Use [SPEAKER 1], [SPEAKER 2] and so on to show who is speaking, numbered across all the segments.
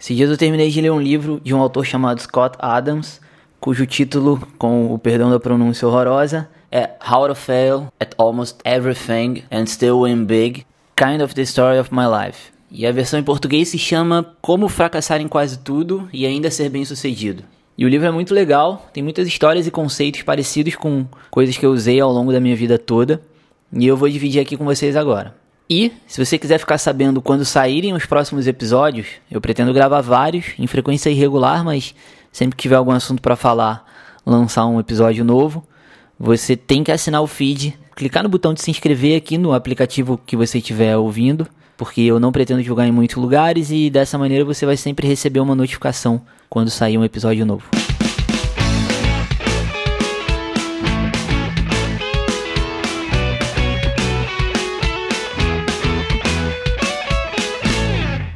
[SPEAKER 1] Esses dias eu terminei de ler um livro de um autor chamado Scott Adams, cujo título, com o perdão da pronúncia horrorosa, é How to Fail at Almost Everything and Still Win Big, Kind of the Story of My Life. E a versão em português se chama Como Fracassar em Quase Tudo e Ainda Ser Bem Sucedido. E o livro é muito legal, tem muitas histórias e conceitos parecidos com coisas que eu usei ao longo da minha vida toda, e eu vou dividir aqui com vocês agora. E, se você quiser ficar sabendo quando saírem os próximos episódios, eu pretendo gravar vários, em frequência irregular, mas sempre que tiver algum assunto para falar, lançar um episódio novo. Você tem que assinar o feed, clicar no botão de se inscrever aqui no aplicativo que você estiver ouvindo, porque eu não pretendo divulgar em muitos lugares e dessa maneira você vai sempre receber uma notificação quando sair um episódio novo.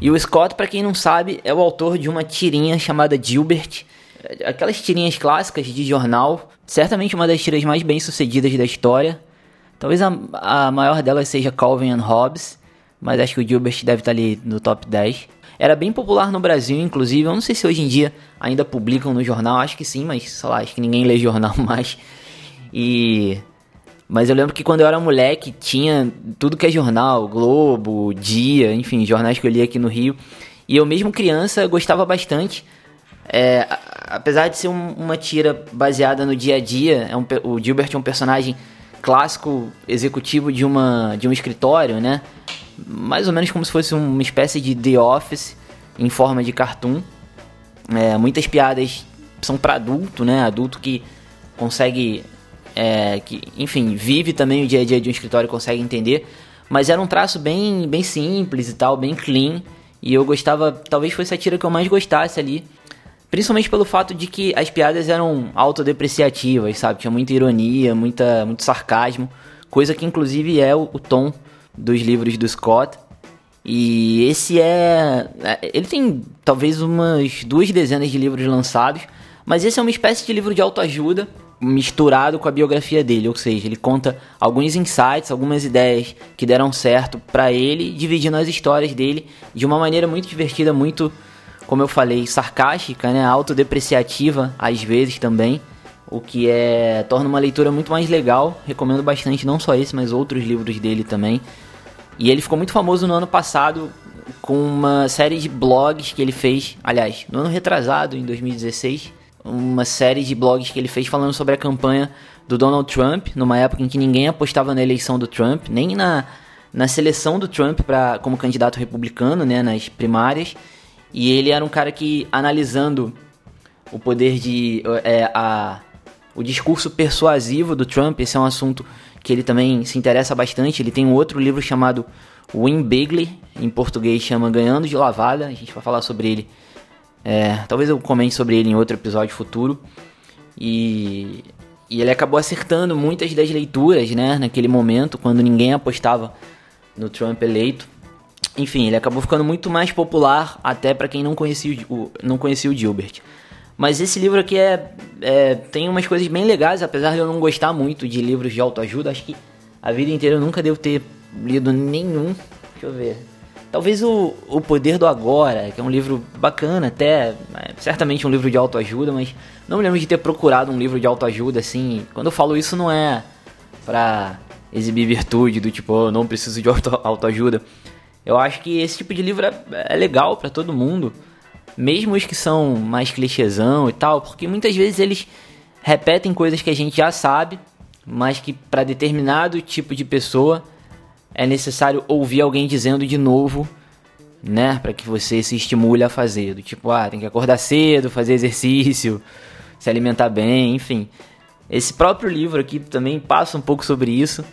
[SPEAKER 1] E o Scott, para quem não sabe, é o autor de uma tirinha chamada Gilbert. Aquelas tirinhas clássicas de jornal, certamente uma das tiras mais bem sucedidas da história. Talvez a, a maior delas seja Calvin and Hobbes, mas acho que o Gilbert deve estar ali no top 10. Era bem popular no Brasil, inclusive. Eu não sei se hoje em dia ainda publicam no jornal, acho que sim, mas sei lá, acho que ninguém lê jornal mais. E mas eu lembro que quando eu era moleque, tinha tudo que é jornal, Globo, Dia, enfim, jornais que eu lia aqui no Rio. E eu mesmo criança gostava bastante. É, apesar de ser um, uma tira baseada no dia a dia, é um, o Gilbert é um personagem clássico executivo de, uma, de um escritório, né? Mais ou menos como se fosse uma espécie de The Office em forma de cartoon. É, muitas piadas são para adulto, né? Adulto que consegue é, que, enfim, vive também o dia a dia de um escritório e consegue entender. Mas era um traço bem, bem simples e tal, bem clean. E eu gostava, talvez fosse a tira que eu mais gostasse ali. Principalmente pelo fato de que as piadas eram autodepreciativas, sabe? Tinha muita ironia, muita, muito sarcasmo. Coisa que inclusive é o, o tom dos livros do Scott. E esse é. é ele tem talvez umas duas dezenas de livros lançados. Mas esse é uma espécie de livro de autoajuda misturado com a biografia dele, ou seja, ele conta alguns insights, algumas ideias que deram certo para ele, dividindo as histórias dele de uma maneira muito divertida, muito, como eu falei, sarcástica, né, autodepreciativa às vezes também, o que é torna uma leitura muito mais legal. Recomendo bastante não só esse, mas outros livros dele também. E ele ficou muito famoso no ano passado com uma série de blogs que ele fez, aliás, no ano retrasado, em 2016 uma série de blogs que ele fez falando sobre a campanha do Donald Trump, numa época em que ninguém apostava na eleição do Trump, nem na, na seleção do Trump pra, como candidato republicano, né, nas primárias. E ele era um cara que, analisando o poder de. É, a, o discurso persuasivo do Trump, esse é um assunto que ele também se interessa bastante. Ele tem um outro livro chamado Win Bigly, em português chama Ganhando de Lavada, a gente vai falar sobre ele é, talvez eu comente sobre ele em outro episódio futuro. E, e ele acabou acertando muitas das leituras, né? Naquele momento, quando ninguém apostava no Trump eleito. Enfim, ele acabou ficando muito mais popular até para quem não conhecia o, não conhecia o Gilbert. Mas esse livro aqui é, é, tem umas coisas bem legais, apesar de eu não gostar muito de livros de autoajuda. Acho que a vida inteira eu nunca devo ter lido nenhum. Deixa eu ver. Talvez o, o Poder do Agora, que é um livro bacana até, é, certamente um livro de autoajuda, mas não me lembro de ter procurado um livro de autoajuda assim. Quando eu falo isso não é pra exibir virtude do tipo, oh, eu não preciso de auto, autoajuda. Eu acho que esse tipo de livro é, é legal para todo mundo, mesmo os que são mais clichêzão e tal, porque muitas vezes eles repetem coisas que a gente já sabe, mas que para determinado tipo de pessoa é necessário ouvir alguém dizendo de novo, né, para que você se estimule a fazer, do tipo, ah, tem que acordar cedo, fazer exercício, se alimentar bem, enfim. Esse próprio livro aqui também passa um pouco sobre isso,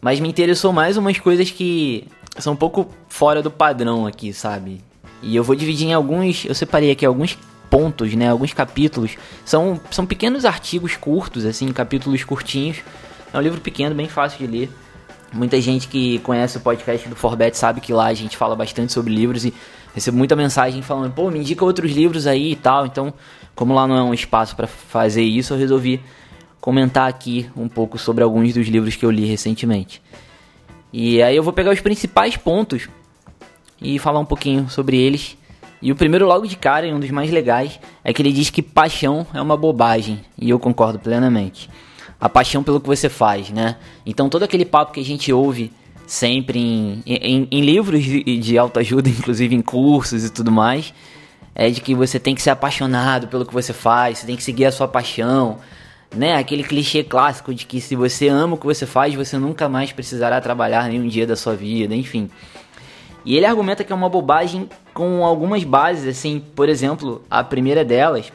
[SPEAKER 1] mas me interessou mais umas coisas que são um pouco fora do padrão aqui, sabe? E eu vou dividir em alguns, eu separei aqui alguns pontos, né, alguns capítulos. São são pequenos artigos curtos assim, capítulos curtinhos. É um livro pequeno, bem fácil de ler. Muita gente que conhece o podcast do Forbet sabe que lá a gente fala bastante sobre livros e recebo muita mensagem falando, pô, me indica outros livros aí e tal. Então, como lá não é um espaço para fazer isso, eu resolvi comentar aqui um pouco sobre alguns dos livros que eu li recentemente. E aí eu vou pegar os principais pontos e falar um pouquinho sobre eles. E o primeiro, logo de cara, e um dos mais legais, é que ele diz que paixão é uma bobagem. E eu concordo plenamente. A paixão pelo que você faz, né? Então todo aquele papo que a gente ouve sempre em, em, em livros de, de autoajuda, inclusive em cursos e tudo mais, é de que você tem que ser apaixonado pelo que você faz, você tem que seguir a sua paixão, né? Aquele clichê clássico de que se você ama o que você faz, você nunca mais precisará trabalhar nenhum dia da sua vida, enfim. E ele argumenta que é uma bobagem com algumas bases, assim, por exemplo, a primeira delas,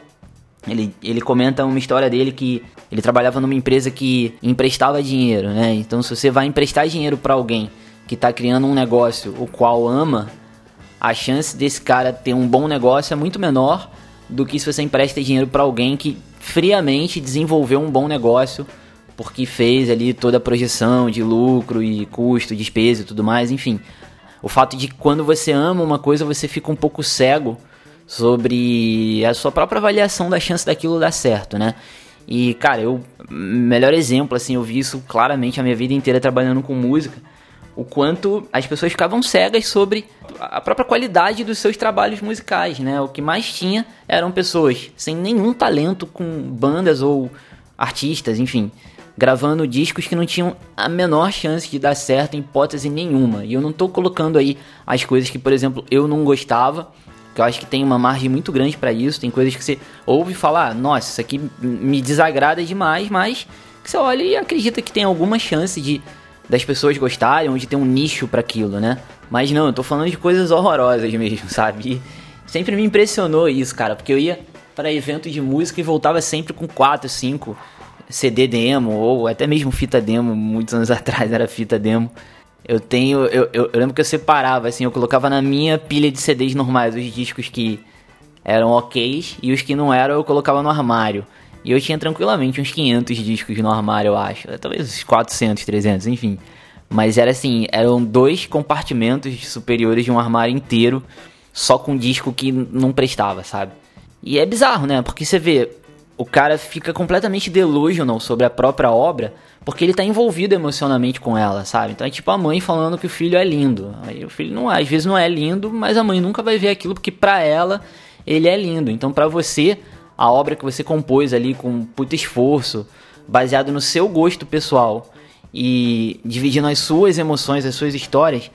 [SPEAKER 1] ele, ele comenta uma história dele que ele trabalhava numa empresa que emprestava dinheiro, né? Então, se você vai emprestar dinheiro para alguém que está criando um negócio o qual ama, a chance desse cara ter um bom negócio é muito menor do que se você empresta dinheiro para alguém que friamente desenvolveu um bom negócio porque fez ali toda a projeção de lucro e custo, despesa e tudo mais, enfim. O fato de quando você ama uma coisa, você fica um pouco cego sobre a sua própria avaliação da chance daquilo dar certo, né? E, cara, eu melhor exemplo assim, eu vi isso claramente a minha vida inteira trabalhando com música, o quanto as pessoas ficavam cegas sobre a própria qualidade dos seus trabalhos musicais, né? O que mais tinha eram pessoas sem nenhum talento com bandas ou artistas, enfim, gravando discos que não tinham a menor chance de dar certo em hipótese nenhuma. E eu não estou colocando aí as coisas que, por exemplo, eu não gostava, que eu acho que tem uma margem muito grande para isso. Tem coisas que você ouve falar, nossa, isso aqui me desagrada demais, mas que você olha e acredita que tem alguma chance de das pessoas gostarem, ou de ter um nicho para aquilo, né? Mas não, eu tô falando de coisas horrorosas mesmo, sabe? E sempre me impressionou isso, cara, porque eu ia para eventos de música e voltava sempre com 4, 5 CD demo, ou até mesmo fita demo, muitos anos atrás era fita demo. Eu tenho. Eu, eu, eu, lembro que eu separava, assim, eu colocava na minha pilha de CDs normais os discos que eram ok e os que não eram eu colocava no armário. E eu tinha tranquilamente uns 500 discos no armário, eu acho. Talvez uns 400, 300, enfim. Mas era assim, eram dois compartimentos superiores de um armário inteiro, só com disco que não prestava, sabe? E é bizarro, né? Porque você vê, o cara fica completamente delusional sobre a própria obra porque ele tá envolvido emocionalmente com ela, sabe? Então é tipo a mãe falando que o filho é lindo. Aí o filho não, às vezes não é lindo, mas a mãe nunca vai ver aquilo porque para ela ele é lindo. Então para você, a obra que você compôs ali com puto esforço, baseado no seu gosto pessoal e dividindo as suas emoções, as suas histórias,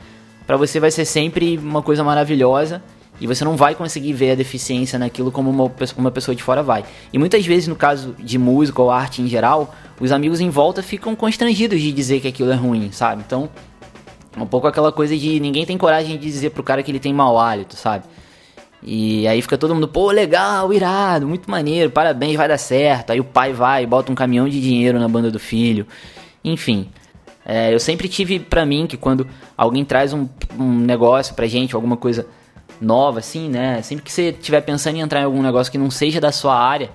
[SPEAKER 1] para você vai ser sempre uma coisa maravilhosa e você não vai conseguir ver a deficiência naquilo como uma, uma pessoa de fora vai. E muitas vezes, no caso de música ou arte em geral, os amigos em volta ficam constrangidos de dizer que aquilo é ruim, sabe? Então, um pouco aquela coisa de ninguém tem coragem de dizer pro cara que ele tem mau hálito, sabe? E aí fica todo mundo, pô, legal, irado, muito maneiro, parabéns, vai dar certo. Aí o pai vai, bota um caminhão de dinheiro na banda do filho. Enfim, é, eu sempre tive pra mim que quando alguém traz um, um negócio pra gente, alguma coisa nova, assim, né? Sempre que você estiver pensando em entrar em algum negócio que não seja da sua área,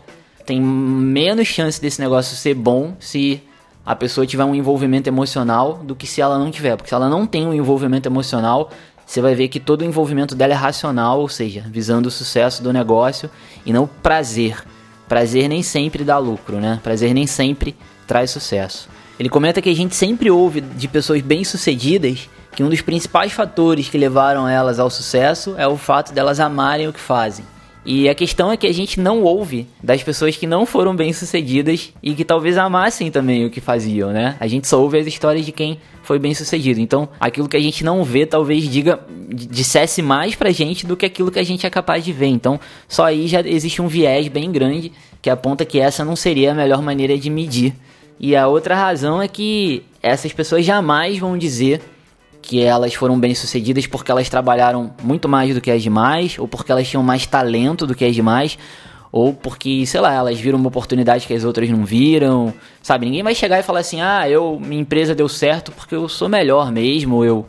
[SPEAKER 1] tem menos chance desse negócio ser bom se a pessoa tiver um envolvimento emocional do que se ela não tiver. Porque se ela não tem um envolvimento emocional, você vai ver que todo o envolvimento dela é racional, ou seja, visando o sucesso do negócio e não prazer. Prazer nem sempre dá lucro, né? Prazer nem sempre traz sucesso. Ele comenta que a gente sempre ouve de pessoas bem-sucedidas que um dos principais fatores que levaram elas ao sucesso é o fato delas amarem o que fazem. E a questão é que a gente não ouve das pessoas que não foram bem-sucedidas e que talvez amassem também o que faziam, né? A gente só ouve as histórias de quem foi bem-sucedido. Então, aquilo que a gente não vê talvez diga dissesse mais pra gente do que aquilo que a gente é capaz de ver. Então, só aí já existe um viés bem grande que aponta que essa não seria a melhor maneira de medir. E a outra razão é que essas pessoas jamais vão dizer que elas foram bem sucedidas porque elas trabalharam muito mais do que as demais, ou porque elas tinham mais talento do que as demais, ou porque, sei lá, elas viram uma oportunidade que as outras não viram, sabe? Ninguém vai chegar e falar assim, ah, eu, minha empresa deu certo porque eu sou melhor mesmo, eu,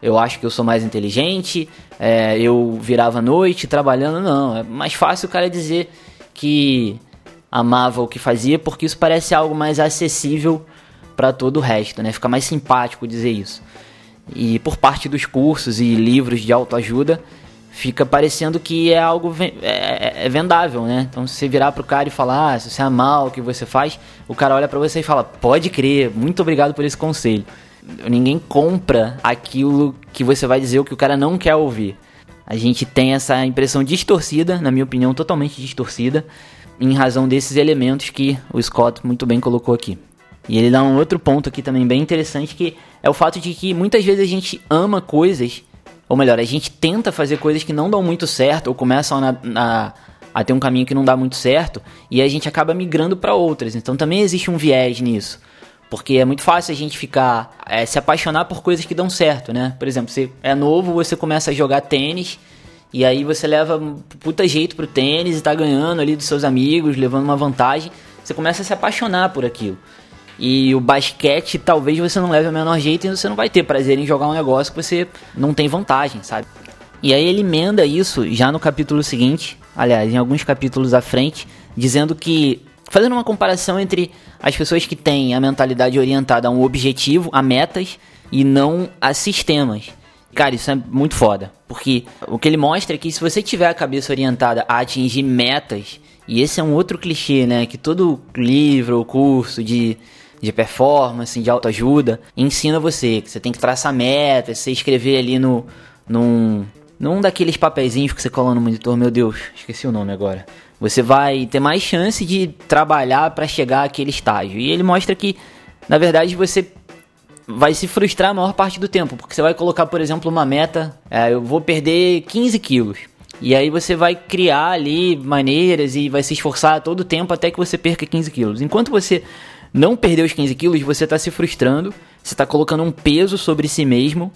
[SPEAKER 1] eu acho que eu sou mais inteligente, é, eu virava à noite trabalhando, não. É mais fácil o cara dizer que amava o que fazia porque isso parece algo mais acessível para todo o resto, né? Fica mais simpático dizer isso. E por parte dos cursos e livros de autoajuda, fica parecendo que é algo é, é, é, vendável, né? Então, se você virar pro cara e falar, ah, se você amar o que você faz, o cara olha para você e fala, pode crer, muito obrigado por esse conselho. Ninguém compra aquilo que você vai dizer o que o cara não quer ouvir. A gente tem essa impressão distorcida, na minha opinião, totalmente distorcida, em razão desses elementos que o Scott muito bem colocou aqui. E ele dá um outro ponto aqui também bem interessante, que é o fato de que muitas vezes a gente ama coisas, ou melhor, a gente tenta fazer coisas que não dão muito certo, ou começam a, a, a ter um caminho que não dá muito certo, e a gente acaba migrando para outras. Então também existe um viés nisso. Porque é muito fácil a gente ficar. É, se apaixonar por coisas que dão certo, né? Por exemplo, você é novo, você começa a jogar tênis. E aí você leva puta jeito pro tênis e tá ganhando ali dos seus amigos, levando uma vantagem. Você começa a se apaixonar por aquilo. E o basquete, talvez você não leve o menor jeito e você não vai ter prazer em jogar um negócio que você não tem vantagem, sabe? E aí ele emenda isso já no capítulo seguinte, aliás, em alguns capítulos à frente, dizendo que fazendo uma comparação entre as pessoas que têm a mentalidade orientada a um objetivo, a metas e não a sistemas. Cara, isso é muito foda, porque o que ele mostra é que se você tiver a cabeça orientada a atingir metas, e esse é um outro clichê, né, que todo livro ou curso de de performance, de autoajuda, ensina você que você tem que traçar metas, você escrever ali no num num daqueles papeizinhos que você cola no monitor, meu Deus, esqueci o nome agora você vai ter mais chance de trabalhar para chegar àquele estágio. E ele mostra que, na verdade, você vai se frustrar a maior parte do tempo, porque você vai colocar, por exemplo, uma meta, é, eu vou perder 15 quilos. E aí você vai criar ali maneiras e vai se esforçar todo o tempo até que você perca 15 quilos. Enquanto você não perder os 15 quilos, você está se frustrando, você está colocando um peso sobre si mesmo,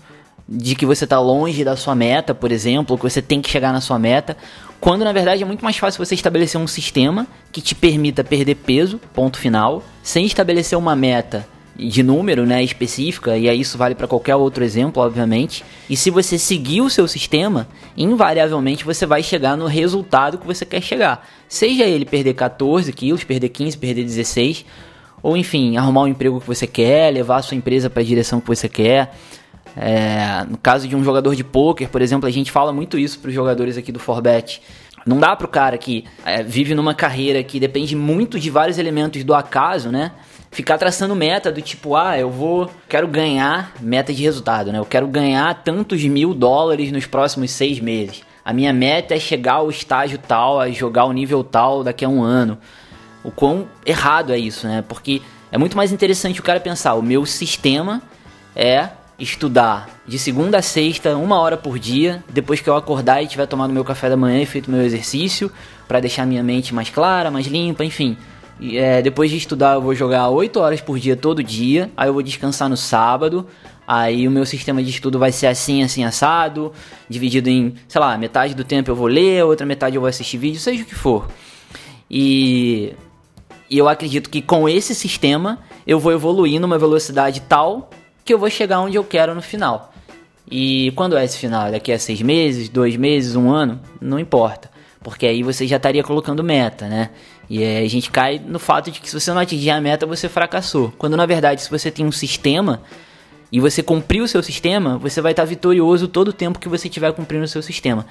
[SPEAKER 1] de que você está longe da sua meta, por exemplo, que você tem que chegar na sua meta, quando na verdade é muito mais fácil você estabelecer um sistema que te permita perder peso, ponto final, sem estabelecer uma meta de número, né, específica, e aí isso vale para qualquer outro exemplo, obviamente. E se você seguir o seu sistema, invariavelmente você vai chegar no resultado que você quer chegar. Seja ele perder 14 quilos, perder 15, perder 16, ou enfim, arrumar um emprego que você quer, levar a sua empresa para a direção que você quer, é, no caso de um jogador de pôquer, por exemplo, a gente fala muito isso para os jogadores aqui do Forbet. Não dá para o cara que é, vive numa carreira que depende muito de vários elementos do acaso, né? Ficar traçando meta do tipo, ah, eu vou, quero ganhar meta de resultado, né? Eu quero ganhar tantos mil dólares nos próximos seis meses. A minha meta é chegar ao estágio tal, a jogar o nível tal daqui a um ano. O quão errado é isso, né? Porque é muito mais interessante o cara pensar, o meu sistema é estudar de segunda a sexta, uma hora por dia, depois que eu acordar e tiver tomado meu café da manhã e feito meu exercício, para deixar minha mente mais clara, mais limpa, enfim. E, é, depois de estudar, eu vou jogar 8 horas por dia todo dia, aí eu vou descansar no sábado, aí o meu sistema de estudo vai ser assim, assim, assado, dividido em, sei lá, metade do tempo eu vou ler, outra metade eu vou assistir vídeo, seja o que for. E, e eu acredito que com esse sistema eu vou evoluir numa velocidade tal que eu vou chegar onde eu quero no final. E quando é esse final? Daqui a seis meses, dois meses, um ano? Não importa. Porque aí você já estaria colocando meta, né? E a gente cai no fato de que se você não atingir a meta, você fracassou. Quando na verdade, se você tem um sistema e você cumpriu o seu sistema, você vai estar vitorioso todo o tempo que você estiver cumprindo o seu sistema.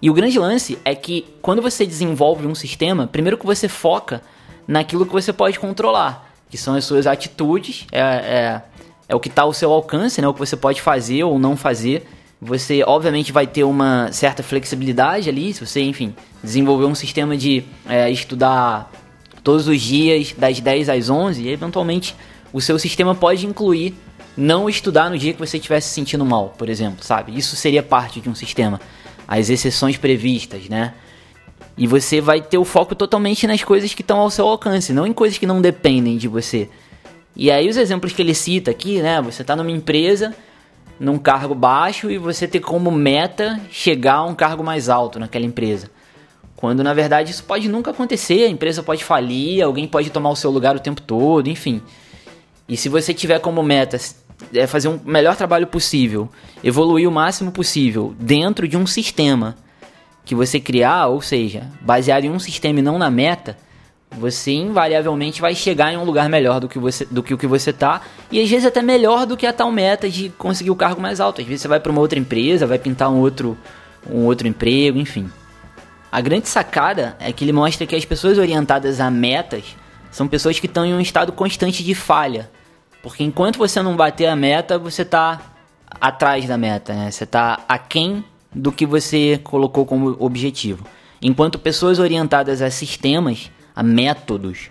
[SPEAKER 1] E o grande lance é que quando você desenvolve um sistema, primeiro que você foca naquilo que você pode controlar, que são as suas atitudes, é, é é o que está ao seu alcance, né? O que você pode fazer ou não fazer. Você, obviamente, vai ter uma certa flexibilidade ali, se você, enfim, desenvolver um sistema de é, estudar todos os dias, das 10 às 11, e eventualmente o seu sistema pode incluir não estudar no dia que você estiver se sentindo mal, por exemplo, sabe? Isso seria parte de um sistema. As exceções previstas, né? E você vai ter o foco totalmente nas coisas que estão ao seu alcance, não em coisas que não dependem de você. E aí os exemplos que ele cita aqui, né? Você está numa empresa, num cargo baixo e você ter como meta chegar a um cargo mais alto naquela empresa. Quando na verdade isso pode nunca acontecer, a empresa pode falir, alguém pode tomar o seu lugar o tempo todo, enfim. E se você tiver como meta é fazer um melhor trabalho possível, evoluir o máximo possível dentro de um sistema que você criar, ou seja, baseado em um sistema e não na meta, você invariavelmente vai chegar em um lugar melhor do que, você, do que o que você tá. E às vezes até melhor do que a tal meta de conseguir o cargo mais alto. Às vezes você vai para uma outra empresa, vai pintar um outro, um outro emprego, enfim. A grande sacada é que ele mostra que as pessoas orientadas a metas são pessoas que estão em um estado constante de falha. Porque enquanto você não bater a meta, você está atrás da meta, né? Você está aquém do que você colocou como objetivo. Enquanto pessoas orientadas a sistemas, a métodos,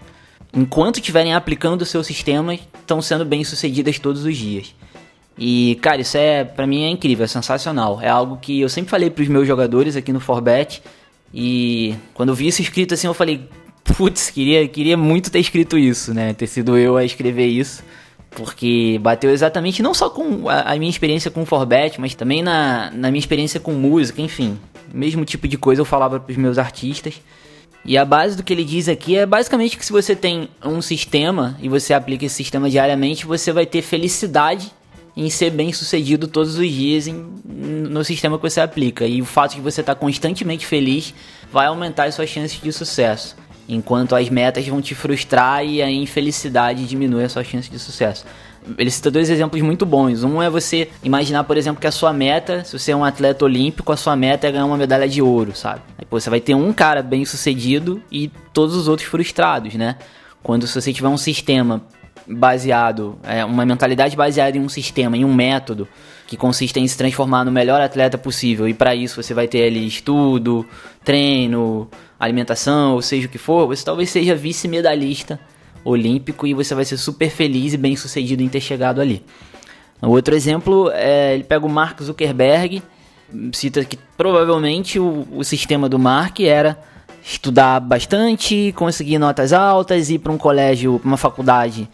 [SPEAKER 1] enquanto estiverem aplicando o seu sistema, estão sendo bem sucedidas todos os dias. E, cara, isso é, para mim é incrível, é sensacional. É algo que eu sempre falei pros meus jogadores aqui no Forbet. E quando eu vi isso escrito assim, eu falei, putz, queria, queria muito ter escrito isso, né? Ter sido eu a escrever isso. Porque bateu exatamente não só com a, minha experiência com o Forbet, mas também na, na minha experiência com música, enfim. Mesmo tipo de coisa eu falava pros meus artistas. E a base do que ele diz aqui é basicamente que se você tem um sistema e você aplica esse sistema diariamente, você vai ter felicidade em ser bem sucedido todos os dias em, no sistema que você aplica. E o fato de você estar constantemente feliz vai aumentar as suas chances de sucesso. Enquanto as metas vão te frustrar e a infelicidade diminui as suas chances de sucesso. Ele cita dois exemplos muito bons. Um é você imaginar, por exemplo, que a sua meta, se você é um atleta olímpico, a sua meta é ganhar uma medalha de ouro, sabe? Aí pô, você vai ter um cara bem sucedido e todos os outros frustrados, né? Quando se você tiver um sistema baseado, é, uma mentalidade baseada em um sistema, em um método, que consiste em se transformar no melhor atleta possível. E para isso você vai ter ali estudo, treino, alimentação, ou seja o que for, você talvez seja vice-medalhista olímpico e você vai ser super feliz e bem sucedido em ter chegado ali. Outro exemplo, é, ele pega o Mark Zuckerberg, cita que provavelmente o, o sistema do Mark era estudar bastante, conseguir notas altas, ir para um colégio, uma faculdade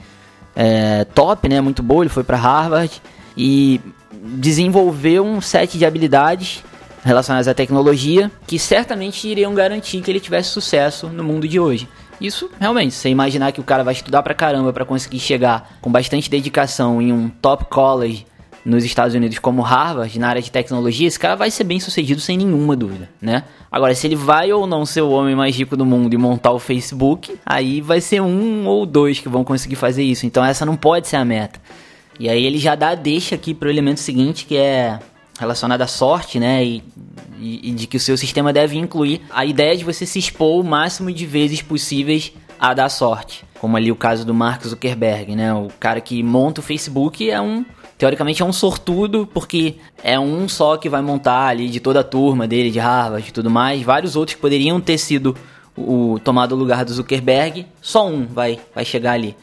[SPEAKER 1] é, top, né, muito boa, ele foi para Harvard e desenvolveu um set de habilidades relacionadas à tecnologia que certamente iriam garantir que ele tivesse sucesso no mundo de hoje. Isso, realmente, você imaginar que o cara vai estudar pra caramba para conseguir chegar com bastante dedicação em um top college nos Estados Unidos como Harvard, na área de tecnologia, esse cara vai ser bem sucedido sem nenhuma dúvida, né? Agora, se ele vai ou não ser o homem mais rico do mundo e montar o Facebook, aí vai ser um ou dois que vão conseguir fazer isso. Então essa não pode ser a meta. E aí ele já dá deixa aqui pro elemento seguinte, que é relacionado à sorte, né? E, e, e de que o seu sistema deve incluir a ideia de você se expor o máximo de vezes possíveis a dar sorte. Como ali o caso do Mark Zuckerberg, né? O cara que monta o Facebook é um teoricamente é um sortudo, porque é um só que vai montar ali de toda a turma dele, de Harvard e tudo mais. Vários outros poderiam ter sido o tomado o lugar do Zuckerberg, só um vai, vai chegar ali.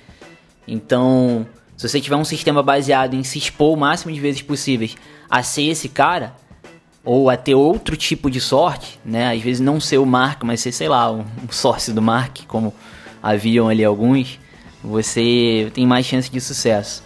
[SPEAKER 1] Então, se você tiver um sistema baseado em se expor o máximo de vezes possíveis a ser esse cara, ou a ter outro tipo de sorte, né? Às vezes não ser o Mark, mas ser, sei lá, um, sócio do Mark, como haviam ali alguns, você tem mais chance de sucesso.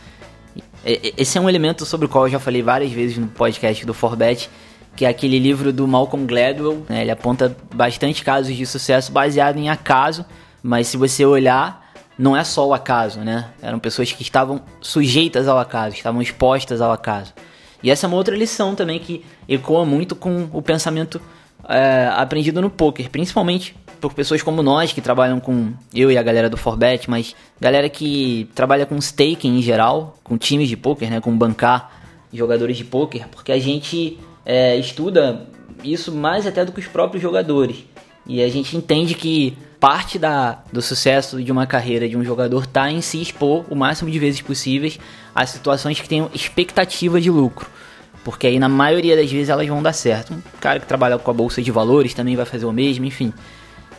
[SPEAKER 1] Esse é um elemento sobre o qual eu já falei várias vezes no podcast do Forbet, que é aquele livro do Malcolm Gladwell. Né? Ele aponta bastante casos de sucesso baseado em acaso, mas se você olhar, não é só o acaso, né? Eram pessoas que estavam sujeitas ao acaso, estavam expostas ao acaso. E essa é uma outra lição também que ecoa muito com o pensamento é, aprendido no poker, principalmente por pessoas como nós que trabalham com eu e a galera do Forbet, mas galera que trabalha com staking em geral, com times de poker, né, com bancar jogadores de poker, porque a gente é, estuda isso mais até do que os próprios jogadores. E a gente entende que parte da, do sucesso de uma carreira de um jogador está em se expor o máximo de vezes possíveis a situações que tenham expectativa de lucro. Porque aí na maioria das vezes elas vão dar certo. Um cara que trabalha com a bolsa de valores também vai fazer o mesmo, enfim.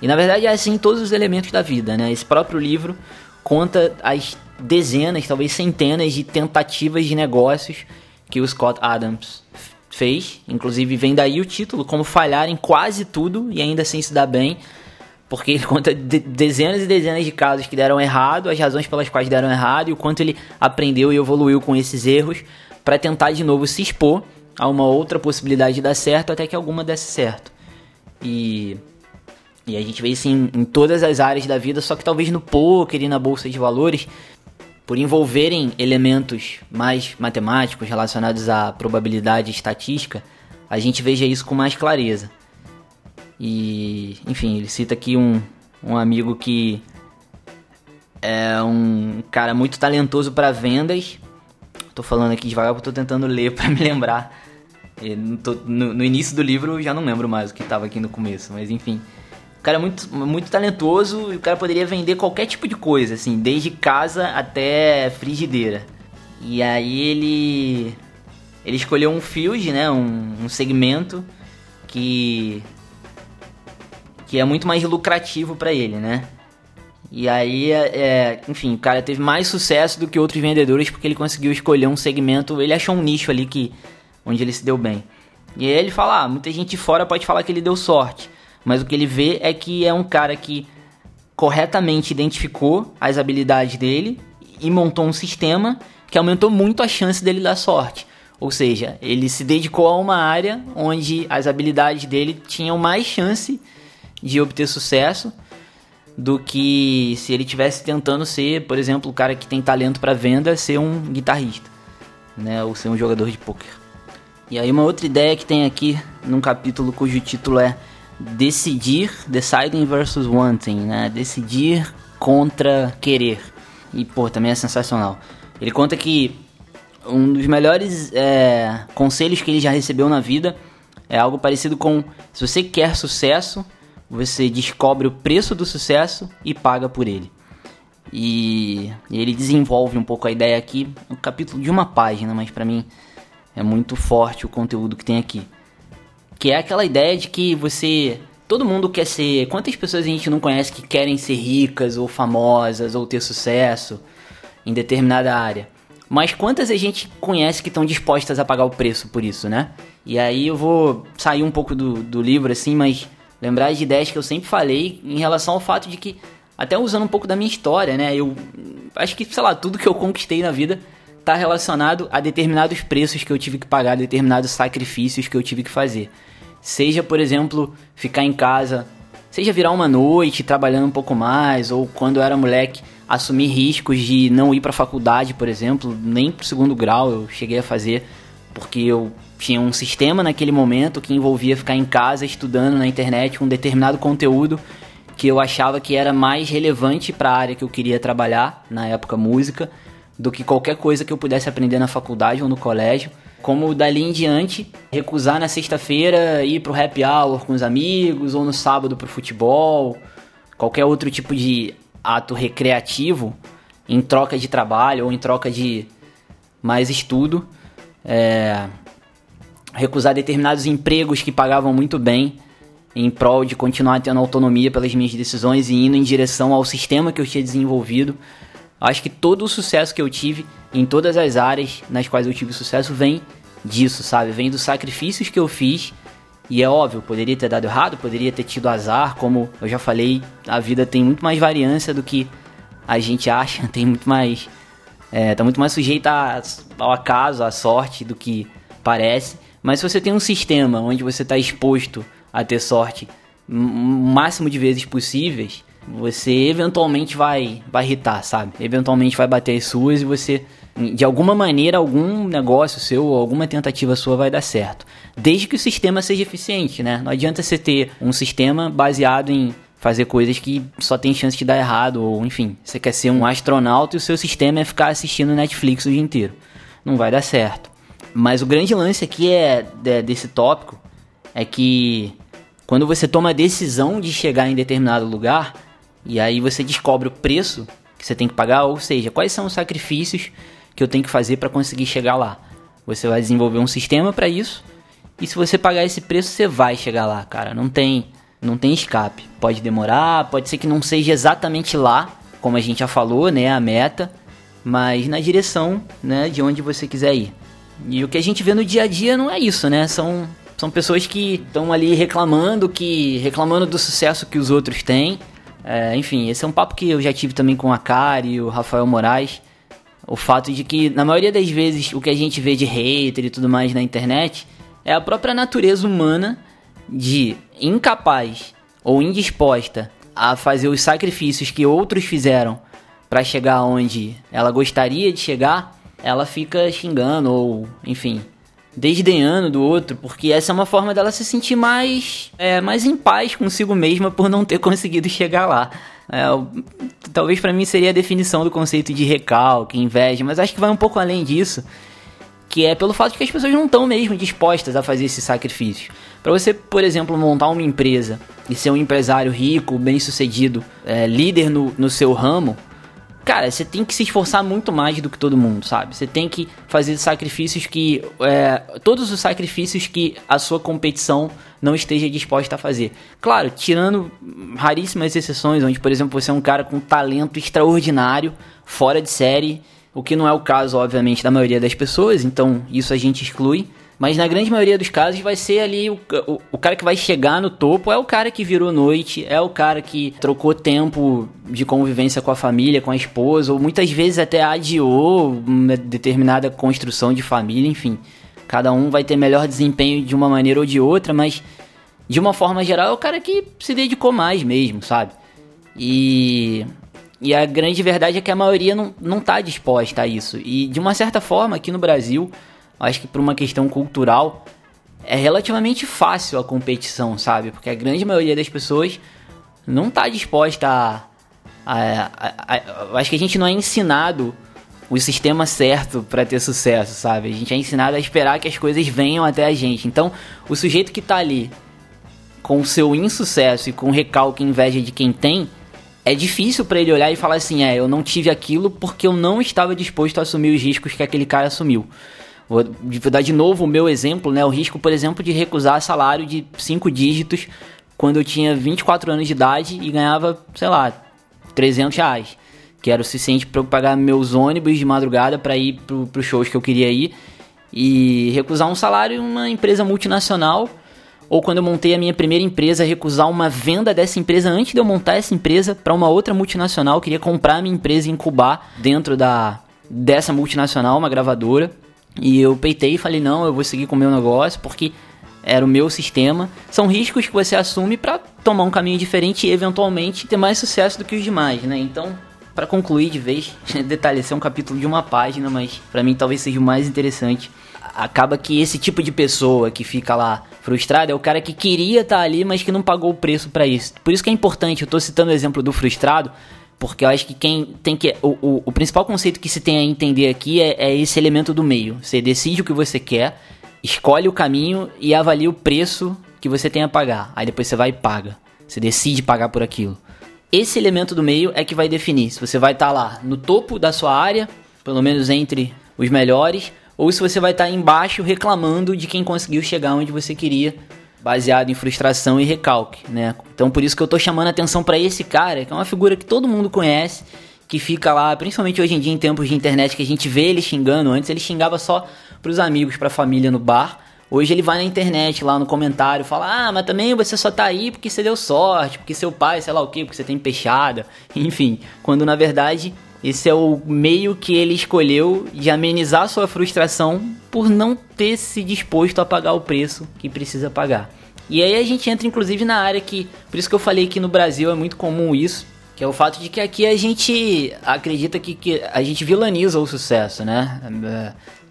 [SPEAKER 1] E na verdade é assim em todos os elementos da vida, né? Esse próprio livro conta as dezenas, talvez centenas de tentativas de negócios que o Scott Adams fez. Inclusive vem daí o título, como falhar em quase tudo e ainda assim se dar bem. Porque ele conta de dezenas e dezenas de casos que deram errado, as razões pelas quais deram errado e o quanto ele aprendeu e evoluiu com esses erros para tentar de novo se expor a uma outra possibilidade de dar certo até que alguma desse certo. E e a gente vê isso em, em todas as áreas da vida, só que talvez no poker e na bolsa de valores, por envolverem elementos mais matemáticos relacionados à probabilidade e estatística, a gente veja isso com mais clareza. E, enfim, ele cita aqui um, um amigo que é um cara muito talentoso para vendas. Tô falando aqui devagar porque tô tentando ler para me lembrar. No, no, início do livro já não lembro mais o que estava aqui no começo, mas enfim cara é muito, muito talentoso e o cara poderia vender qualquer tipo de coisa, assim, desde casa até frigideira. E aí ele ele escolheu um field, né, um, um segmento que que é muito mais lucrativo para ele, né? E aí, é, é, enfim, o cara teve mais sucesso do que outros vendedores porque ele conseguiu escolher um segmento, ele achou um nicho ali que onde ele se deu bem. E aí ele fala, ah, muita gente de fora pode falar que ele deu sorte, mas o que ele vê é que é um cara que corretamente identificou as habilidades dele e montou um sistema que aumentou muito a chance dele dar sorte. Ou seja, ele se dedicou a uma área onde as habilidades dele tinham mais chance de obter sucesso do que se ele tivesse tentando ser, por exemplo, o cara que tem talento para venda, ser um guitarrista, né, ou ser um jogador de poker. E aí uma outra ideia que tem aqui num capítulo cujo título é decidir, deciding versus wanting, né? Decidir contra querer. E pô, também é sensacional. Ele conta que um dos melhores é, conselhos que ele já recebeu na vida é algo parecido com: se você quer sucesso, você descobre o preço do sucesso e paga por ele. E, ele desenvolve um pouco a ideia aqui, um capítulo de uma página, mas para mim é muito forte o conteúdo que tem aqui. Que é aquela ideia de que você. Todo mundo quer ser. Quantas pessoas a gente não conhece que querem ser ricas ou famosas ou ter sucesso em determinada área? Mas quantas a gente conhece que estão dispostas a pagar o preço por isso, né? E aí eu vou sair um pouco do, do livro assim, mas lembrar de ideias que eu sempre falei em relação ao fato de que, até usando um pouco da minha história, né? Eu acho que, sei lá, tudo que eu conquistei na vida está relacionado a determinados preços que eu tive que pagar, determinados sacrifícios que eu tive que fazer. Seja, por exemplo, ficar em casa, seja virar uma noite trabalhando um pouco mais, ou quando eu era moleque, assumir riscos de não ir para a faculdade, por exemplo, nem pro segundo grau eu cheguei a fazer, porque eu tinha um sistema naquele momento que envolvia ficar em casa estudando na internet um determinado conteúdo que eu achava que era mais relevante para a área que eu queria trabalhar, na época música, do que qualquer coisa que eu pudesse aprender na faculdade ou no colégio. Como dali em diante, recusar na sexta-feira ir pro happy hour com os amigos, ou no sábado pro futebol, qualquer outro tipo de ato recreativo em troca de trabalho ou em troca de mais estudo. É, recusar determinados empregos que pagavam muito bem em prol de continuar tendo autonomia pelas minhas decisões e indo em direção ao sistema que eu tinha desenvolvido. Acho que todo o sucesso que eu tive em todas as áreas nas quais eu tive sucesso vem disso, sabe? Vem dos sacrifícios que eu fiz. E é óbvio, poderia ter dado errado, poderia ter tido azar, como eu já falei, a vida tem muito mais variância do que a gente acha, tem muito mais. É, tá muito mais sujeita ao acaso, à sorte do que parece. Mas se você tem um sistema onde você está exposto a ter sorte o máximo de vezes possíveis, você eventualmente vai, vai irritar, sabe? Eventualmente vai bater as suas e você, de alguma maneira, algum negócio seu, alguma tentativa sua vai dar certo. Desde que o sistema seja eficiente, né? Não adianta você ter um sistema baseado em fazer coisas que só tem chance de dar errado, ou enfim, você quer ser um astronauta e o seu sistema é ficar assistindo Netflix o dia inteiro. Não vai dar certo. Mas o grande lance aqui é desse tópico é que quando você toma a decisão de chegar em determinado lugar, e aí você descobre o preço que você tem que pagar, ou seja, quais são os sacrifícios que eu tenho que fazer para conseguir chegar lá. Você vai desenvolver um sistema para isso. E se você pagar esse preço, você vai chegar lá, cara. Não tem, não tem escape. Pode demorar, pode ser que não seja exatamente lá, como a gente já falou, né, a meta, mas na direção, né, de onde você quiser ir. E o que a gente vê no dia a dia não é isso, né? São são pessoas que estão ali reclamando que reclamando do sucesso que os outros têm é, enfim, esse é um papo que eu já tive também com a Kari e o Rafael Moraes. O fato de que, na maioria das vezes, o que a gente vê de hater e tudo mais na internet é a própria natureza humana de incapaz ou indisposta a fazer os sacrifícios que outros fizeram para chegar onde ela gostaria de chegar, ela fica xingando ou, enfim, desdenhando do outro, porque essa é uma forma dela se sentir mais, é, mais em paz consigo mesma por não ter conseguido chegar lá. É, talvez para mim seria a definição do conceito de recalque, inveja, mas acho que vai um pouco além disso, que é pelo fato de que as pessoas não estão mesmo dispostas a fazer esse sacrifício. Para você, por exemplo, montar uma empresa e ser um empresário rico, bem sucedido, é, líder no, no seu ramo, cara, você tem que se esforçar muito mais do que todo mundo, sabe? Você tem que fazer sacrifícios que. É, todos os sacrifícios que a sua competição não esteja disposta a fazer. Claro, tirando raríssimas exceções, onde, por exemplo, você é um cara com talento extraordinário, fora de série, o que não é o caso, obviamente, da maioria das pessoas, então isso a gente exclui. Mas na grande maioria dos casos vai ser ali o, o, o, cara que vai chegar no topo é o cara que virou noite, é o cara que trocou tempo de convivência com a família, com a esposa, ou muitas vezes até adiou uma determinada construção de família, enfim. Cada um vai ter melhor desempenho de uma maneira ou de outra, mas de uma forma geral é o cara que se dedicou mais mesmo, sabe? E e a grande verdade é que a maioria não, não tá disposta a isso. E de uma certa forma, aqui no Brasil, acho que por uma questão cultural, é relativamente fácil a competição, sabe? Porque a grande maioria das pessoas não tá disposta a. a, a, a acho que a gente não é ensinado o sistema certo para ter sucesso, sabe? A gente é ensinado a esperar que as coisas venham até a gente. Então, o sujeito que tá ali com o seu insucesso e com recalque e inveja de quem tem, é difícil para ele olhar e falar assim: é, eu não tive aquilo porque eu não estava disposto a assumir os riscos que aquele cara assumiu. Vou, dar de novo o meu exemplo, né? O risco, por exemplo, de recusar salário de cinco dígitos quando eu tinha 24 anos de idade e ganhava, sei lá, 300 reais. Que era o suficiente para eu pagar meus ônibus de madrugada para ir para os shows que eu queria ir. E recusar um salário em uma empresa multinacional ou quando eu montei a minha primeira empresa, recusar uma venda dessa empresa antes de eu montar essa empresa para uma outra multinacional, eu queria comprar a minha empresa e incubar dentro da dessa multinacional, uma gravadora. E eu peitei e falei: "Não, eu vou seguir com o meu negócio porque era o meu sistema". São riscos que você assume para tomar um caminho diferente e eventualmente ter mais sucesso do que os demais, né? Então, para concluir de vez, detalhe, esse é um capítulo de uma página, mas para mim talvez seja o mais interessante acaba que esse tipo de pessoa que fica lá frustrado é o cara que queria estar tá ali, mas que não pagou o preço para isso. Por isso que é importante, eu tô citando o exemplo do frustrado, porque eu acho que quem tem que. O, o, o principal conceito que se tem a entender aqui é, é, esse elemento do meio. Você decide o que você quer, escolhe o caminho e avalia o preço que você tem a pagar. Aí depois você vai e paga. Você decide pagar por aquilo. Esse elemento do meio é que vai definir se você vai estar tá lá no topo da sua área, pelo menos entre os melhores, ou se você vai estar embaixo reclamando de quem conseguiu chegar onde você queria, baseado em frustração e recalque, né? Então por isso que eu tô chamando a atenção para esse cara, que é uma figura que todo mundo conhece, que fica lá, principalmente hoje em dia em tempos de internet que a gente vê ele xingando, antes ele xingava só pros amigos, pra família no bar. Hoje ele vai na internet, lá no comentário, fala: Ah, mas também você só tá aí porque você deu sorte, porque seu pai, sei lá o que, porque você tem peixada, enfim. Quando na verdade esse é o meio que ele escolheu de amenizar sua frustração por não ter se disposto a pagar o preço que precisa pagar. E aí a gente entra inclusive na área que, por isso que eu falei que no Brasil é muito comum isso, que é o fato de que aqui a gente acredita que, que a gente vilaniza o sucesso, né?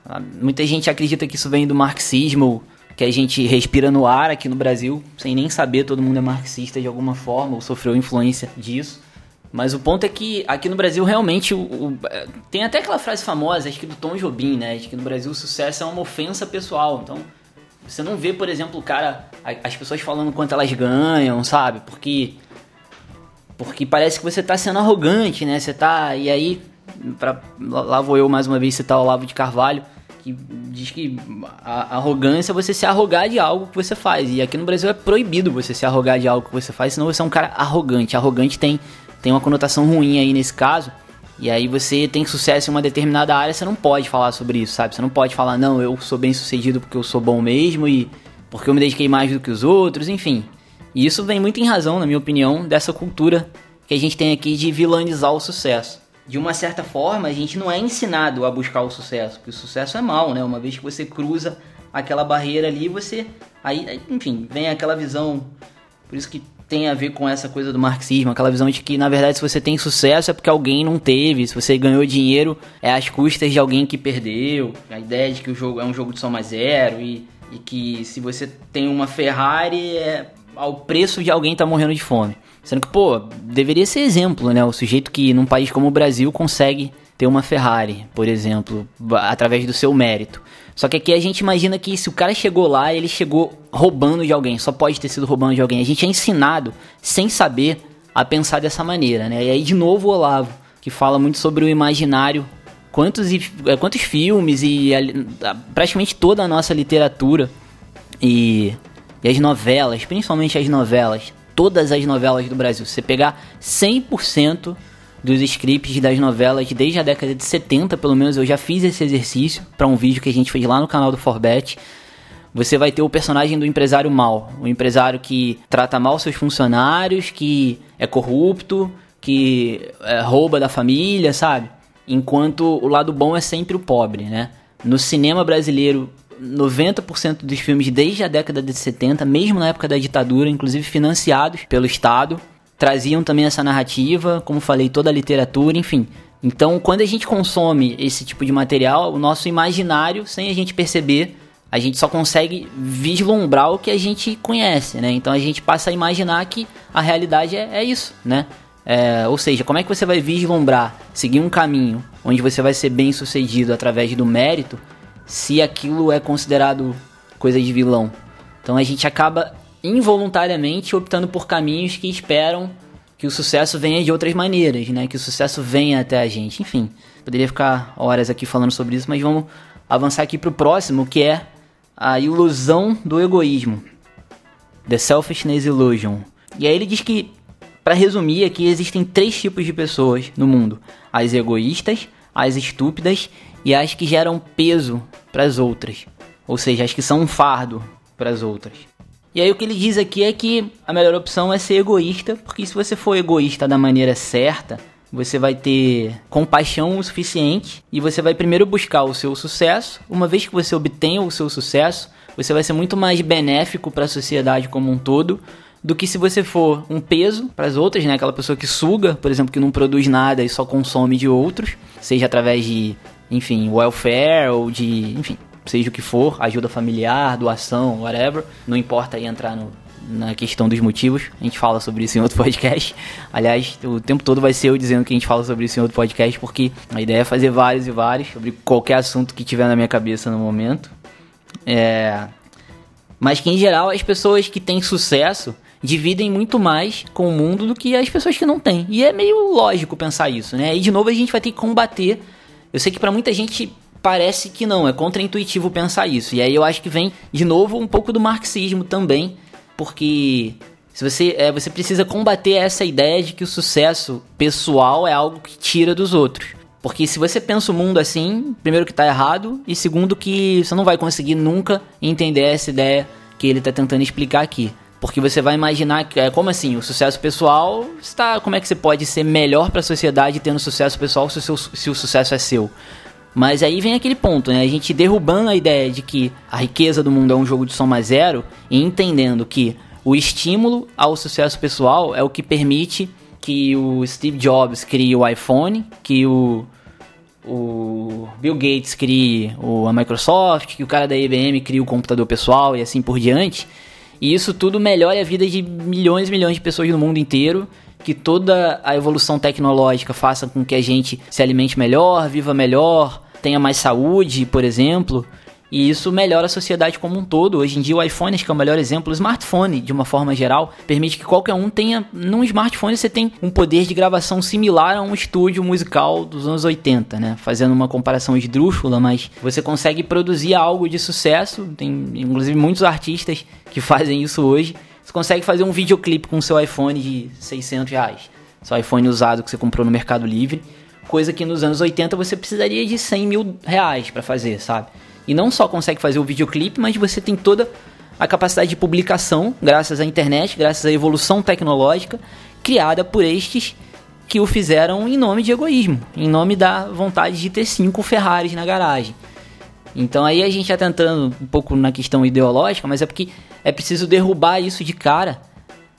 [SPEAKER 1] É, muita gente acredita que isso vem do marxismo, que a gente respira no ar aqui no Brasil, sem nem saber, todo mundo é marxista de alguma forma ou sofreu influência disso. Mas o ponto é que aqui no Brasil realmente o, o, tem até aquela frase famosa, acho que do Tom Jobim, né? De que no Brasil o sucesso é uma ofensa pessoal. Então, você não vê, por exemplo, o cara, as pessoas falando quanto elas ganham, sabe? Porque porque parece que você tá sendo arrogante, né? Você tá e aí pra, lá vou eu mais uma vez citar o Olavo de Carvalho, que diz que a arrogância é você se arrogar de algo que você faz. E aqui no Brasil é proibido você se arrogar de algo que você faz, senão você é um cara arrogante. Arrogante tem tem uma conotação ruim aí nesse caso. E aí você tem sucesso em uma determinada área, você não pode falar sobre isso, sabe? Você não pode falar, não, eu sou bem sucedido porque eu sou bom mesmo e porque eu me dediquei mais do que os outros, enfim. E isso vem muito em razão, na minha opinião, dessa cultura que a gente tem aqui de vilanizar o sucesso. De uma certa forma, a gente não é ensinado a buscar o sucesso, porque o sucesso é mal, né? Uma vez que você cruza aquela barreira ali, você. Aí, enfim, vem aquela visão. Por isso que tem a ver com essa coisa do marxismo, aquela visão de que, na verdade, se você tem sucesso é porque alguém não teve, se você ganhou dinheiro é às custas de alguém que perdeu, a ideia de que o jogo é um jogo de soma zero e, e que se você tem uma Ferrari é ao preço de alguém tá morrendo de fome. Sendo que, pô, deveria ser exemplo, né? O sujeito que num país como o Brasil consegue ter uma Ferrari, por exemplo, através do seu mérito. Só que aqui a gente imagina que se o cara chegou lá, ele chegou roubando de alguém, só pode ter sido roubando de alguém. A gente é ensinado, sem saber, a pensar dessa maneira, né? E aí, de novo, o Olavo, que fala muito sobre o imaginário. Quantos, é, quantos filmes e a, praticamente toda a nossa literatura e, e as novelas, principalmente as novelas, todas as novelas do Brasil, você pegar 100% dos scripts das novelas desde a década de 70, pelo menos eu já fiz esse exercício para um vídeo que a gente fez lá no canal do Forbet. Você vai ter o personagem do empresário mal, o empresário que trata mal seus funcionários, que é corrupto, que é, rouba da família, sabe? Enquanto o lado bom é sempre o pobre, né? No cinema brasileiro, 90% dos filmes desde a década de 70, mesmo na época da ditadura, inclusive financiados pelo Estado, traziam também essa narrativa, como falei, toda a literatura, enfim. Então, quando a gente consome esse tipo de material, o nosso imaginário, sem a gente perceber, a gente só consegue vislumbrar o que a gente conhece, né? Então a gente passa a imaginar que a realidade é, é isso, né? É, ou seja, como é que você vai vislumbrar, seguir um caminho onde você vai ser bem sucedido através do mérito, se aquilo é considerado coisa de vilão? Então a gente acaba involuntariamente optando por caminhos que esperam que o sucesso venha de outras maneiras, né? Que o sucesso venha até a gente. Enfim, poderia ficar horas aqui falando sobre isso, mas vamos avançar aqui para o próximo, que é a ilusão do egoísmo. The Selfishness Illusion. E aí ele diz que, para resumir aqui, existem três tipos de pessoas no mundo: as egoístas, as estúpidas e as que geram peso para as outras. Ou seja, as que são um fardo para as outras. E aí o que ele diz aqui é que a melhor opção é ser egoísta, porque se você for egoísta da maneira certa, você vai ter compaixão o suficiente e você vai primeiro buscar o seu sucesso. Uma vez que você obtenha o seu sucesso, você vai ser muito mais benéfico para a sociedade como um todo do que se você for um peso para as outras, né? Aquela pessoa que suga, por exemplo, que não produz nada e só consome de outros, seja através de, enfim, welfare ou de, enfim, seja o que for, ajuda familiar, doação, whatever. Não importa aí entrar no, na questão dos motivos. A gente fala sobre isso em outro podcast. Aliás, o tempo todo vai ser eu dizendo que a gente fala sobre isso em outro podcast, porque a ideia é fazer vários e vários sobre qualquer assunto que tiver na minha cabeça no momento. É... Mas que em geral as pessoas que têm sucesso dividem muito mais com o mundo do que as pessoas que não têm. E é meio lógico pensar isso, né? E de novo a gente vai ter que combater. Eu sei que para muita gente parece que não, é contraintuitivo pensar isso. E aí eu acho que vem de novo um pouco do marxismo também, porque se você, é, você precisa combater essa ideia de que o sucesso pessoal é algo que tira dos outros. Porque se você pensa o mundo assim, primeiro que está errado, e segundo que você não vai conseguir nunca entender essa ideia que ele está tentando explicar aqui. Porque você vai imaginar que é como assim, o sucesso pessoal está, como é que você pode ser melhor para a sociedade tendo sucesso pessoal se o, seu, se o sucesso é seu? Mas aí vem aquele ponto, né? A gente derrubando a ideia de que a riqueza do mundo é um jogo de soma zero e entendendo que o estímulo ao sucesso pessoal é o que permite que o Steve Jobs crie o iPhone, que o, o Bill Gates crie o, a Microsoft, que o cara da IBM crie o computador pessoal e assim por diante. E isso tudo melhora a vida de milhões e milhões de pessoas no mundo inteiro que toda a evolução tecnológica faça com que a gente se alimente melhor, viva melhor, tenha mais saúde, por exemplo. E isso melhora a sociedade como um todo. Hoje em dia, o iPhone acho que é o melhor exemplo. O smartphone, de uma forma geral, permite que qualquer um tenha. Num smartphone, você tem um poder de gravação similar a um estúdio musical dos anos 80, né? Fazendo uma comparação esdrúxula, mas você consegue produzir algo de sucesso. Tem, inclusive, muitos artistas que fazem isso hoje. Você consegue fazer um videoclipe com o seu iPhone de 600 reais. Seu iPhone usado que você comprou no Mercado Livre coisa que nos anos 80 você precisaria de 100 mil reais para fazer, sabe? E não só consegue fazer o videoclipe, mas você tem toda a capacidade de publicação, graças à internet, graças à evolução tecnológica criada por estes que o fizeram em nome de egoísmo, em nome da vontade de ter cinco Ferraris na garagem. Então aí a gente está tentando um pouco na questão ideológica, mas é porque é preciso derrubar isso de cara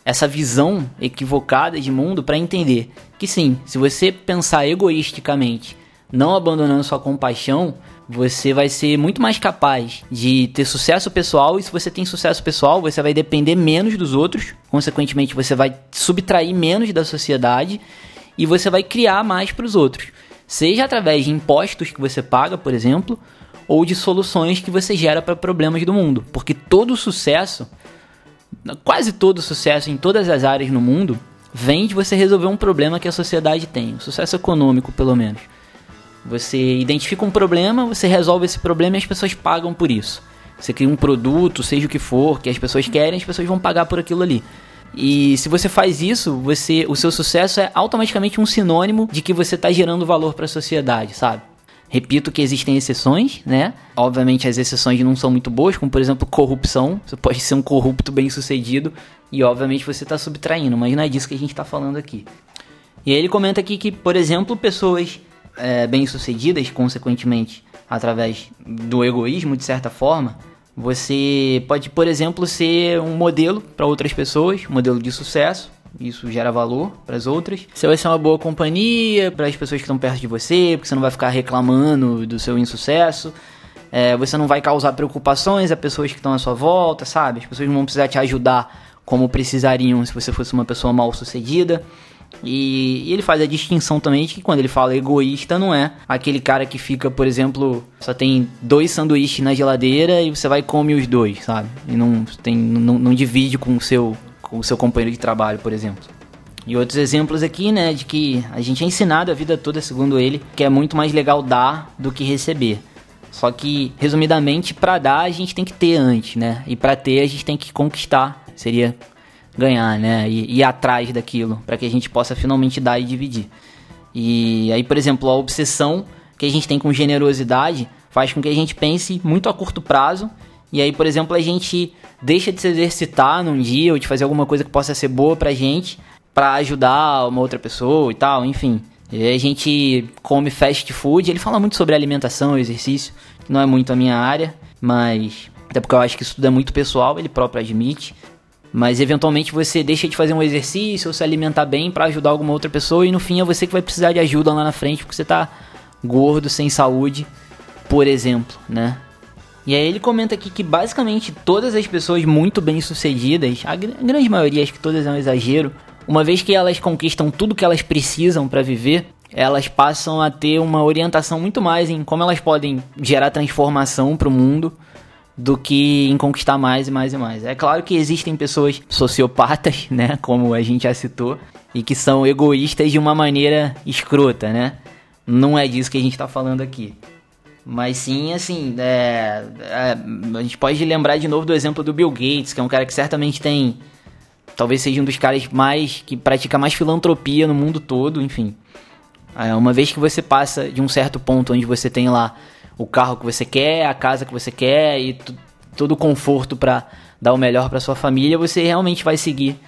[SPEAKER 1] essa visão equivocada de mundo para entender que sim, se você pensar egoisticamente, não abandonando sua compaixão, você vai ser muito mais capaz de ter sucesso pessoal e se você tem sucesso pessoal, você vai depender menos dos outros, consequentemente você vai subtrair menos da sociedade e você vai criar mais para os outros, seja através de impostos que você paga, por exemplo, ou de soluções que você gera para problemas do mundo, porque todo sucesso quase todo sucesso em todas as áreas no mundo vem de você resolver um problema que a sociedade tem, um sucesso econômico, pelo menos. Você identifica um problema, você resolve esse problema e as pessoas pagam por isso. Você cria um produto, seja o que for, que as pessoas querem, as pessoas vão pagar por aquilo ali. E se você faz isso, você, o seu sucesso é automaticamente um sinônimo de que você está gerando valor para a sociedade, sabe? Repito que existem exceções, né? Obviamente as exceções não são muito boas, como por exemplo corrupção. Você pode ser um corrupto bem sucedido e obviamente você está subtraindo, mas não é disso que a gente está falando aqui. E aí ele comenta aqui que, por exemplo, pessoas é, bem sucedidas, consequentemente, através do egoísmo, de certa forma, você pode, por exemplo, ser um modelo para outras pessoas, um modelo de sucesso. Isso gera valor para as outras. Você vai ser uma boa companhia para as pessoas que estão perto de você, porque você não vai ficar reclamando do seu insucesso. É, você não vai causar preocupações a pessoas que estão à sua volta, sabe? As pessoas não vão precisar te ajudar como precisariam se você fosse uma pessoa mal sucedida. E, e, ele faz a distinção também de que quando ele fala egoísta, não é aquele cara que fica, por exemplo, só tem dois sanduíches na geladeira e você vai e come os dois, sabe? E não, tem, não, não divide com o, seu, com o seu companheiro de trabalho, por exemplo. E outros exemplos aqui, né, de que a gente é ensinado a vida toda, segundo ele, que é muito mais legal dar do que receber. Só que, resumidamente, para dar a gente tem que ter antes, né? E para ter a gente tem que conquistar. Seria ganhar, né? E ir atrás daquilo, para que a gente possa finalmente dar e dividir. E aí, por exemplo, a obsessão que a gente tem com generosidade faz com que a gente pense muito a curto prazo. E aí, por exemplo, a gente deixa de se exercitar num dia ou de fazer alguma coisa que possa ser boa pra gente para ajudar uma outra pessoa e tal, enfim. E a gente come fast food, ele fala muito sobre alimentação, exercício, que não é muito a minha área, mas até porque eu acho que isso tudo é muito pessoal, ele próprio admite. Mas eventualmente você deixa de fazer um exercício ou se alimentar bem para ajudar alguma outra pessoa e no fim é você que vai precisar de ajuda lá na frente porque você tá gordo, sem saúde, por exemplo, né? E aí ele comenta aqui que basicamente todas as pessoas muito bem sucedidas, a grande maioria, acho que todas é um exagero, uma vez que elas conquistam tudo que elas precisam para viver, elas passam a ter uma orientação muito mais em como elas podem gerar transformação para o mundo do que em conquistar mais e mais e mais. É claro que existem pessoas sociopatas, né, como a gente já citou, e que são egoístas de uma maneira escrota, né? Não é disso que a gente está falando aqui. Mas sim, assim, é, é, a gente pode lembrar de novo do exemplo do Bill Gates, que é um cara que certamente tem. Talvez seja um dos caras mais. que pratica mais filantropia no mundo todo, enfim. É, uma vez que você passa de um certo ponto onde você tem lá o carro que você quer, a casa que você quer e todo o conforto para dar o melhor para sua família, você realmente vai seguir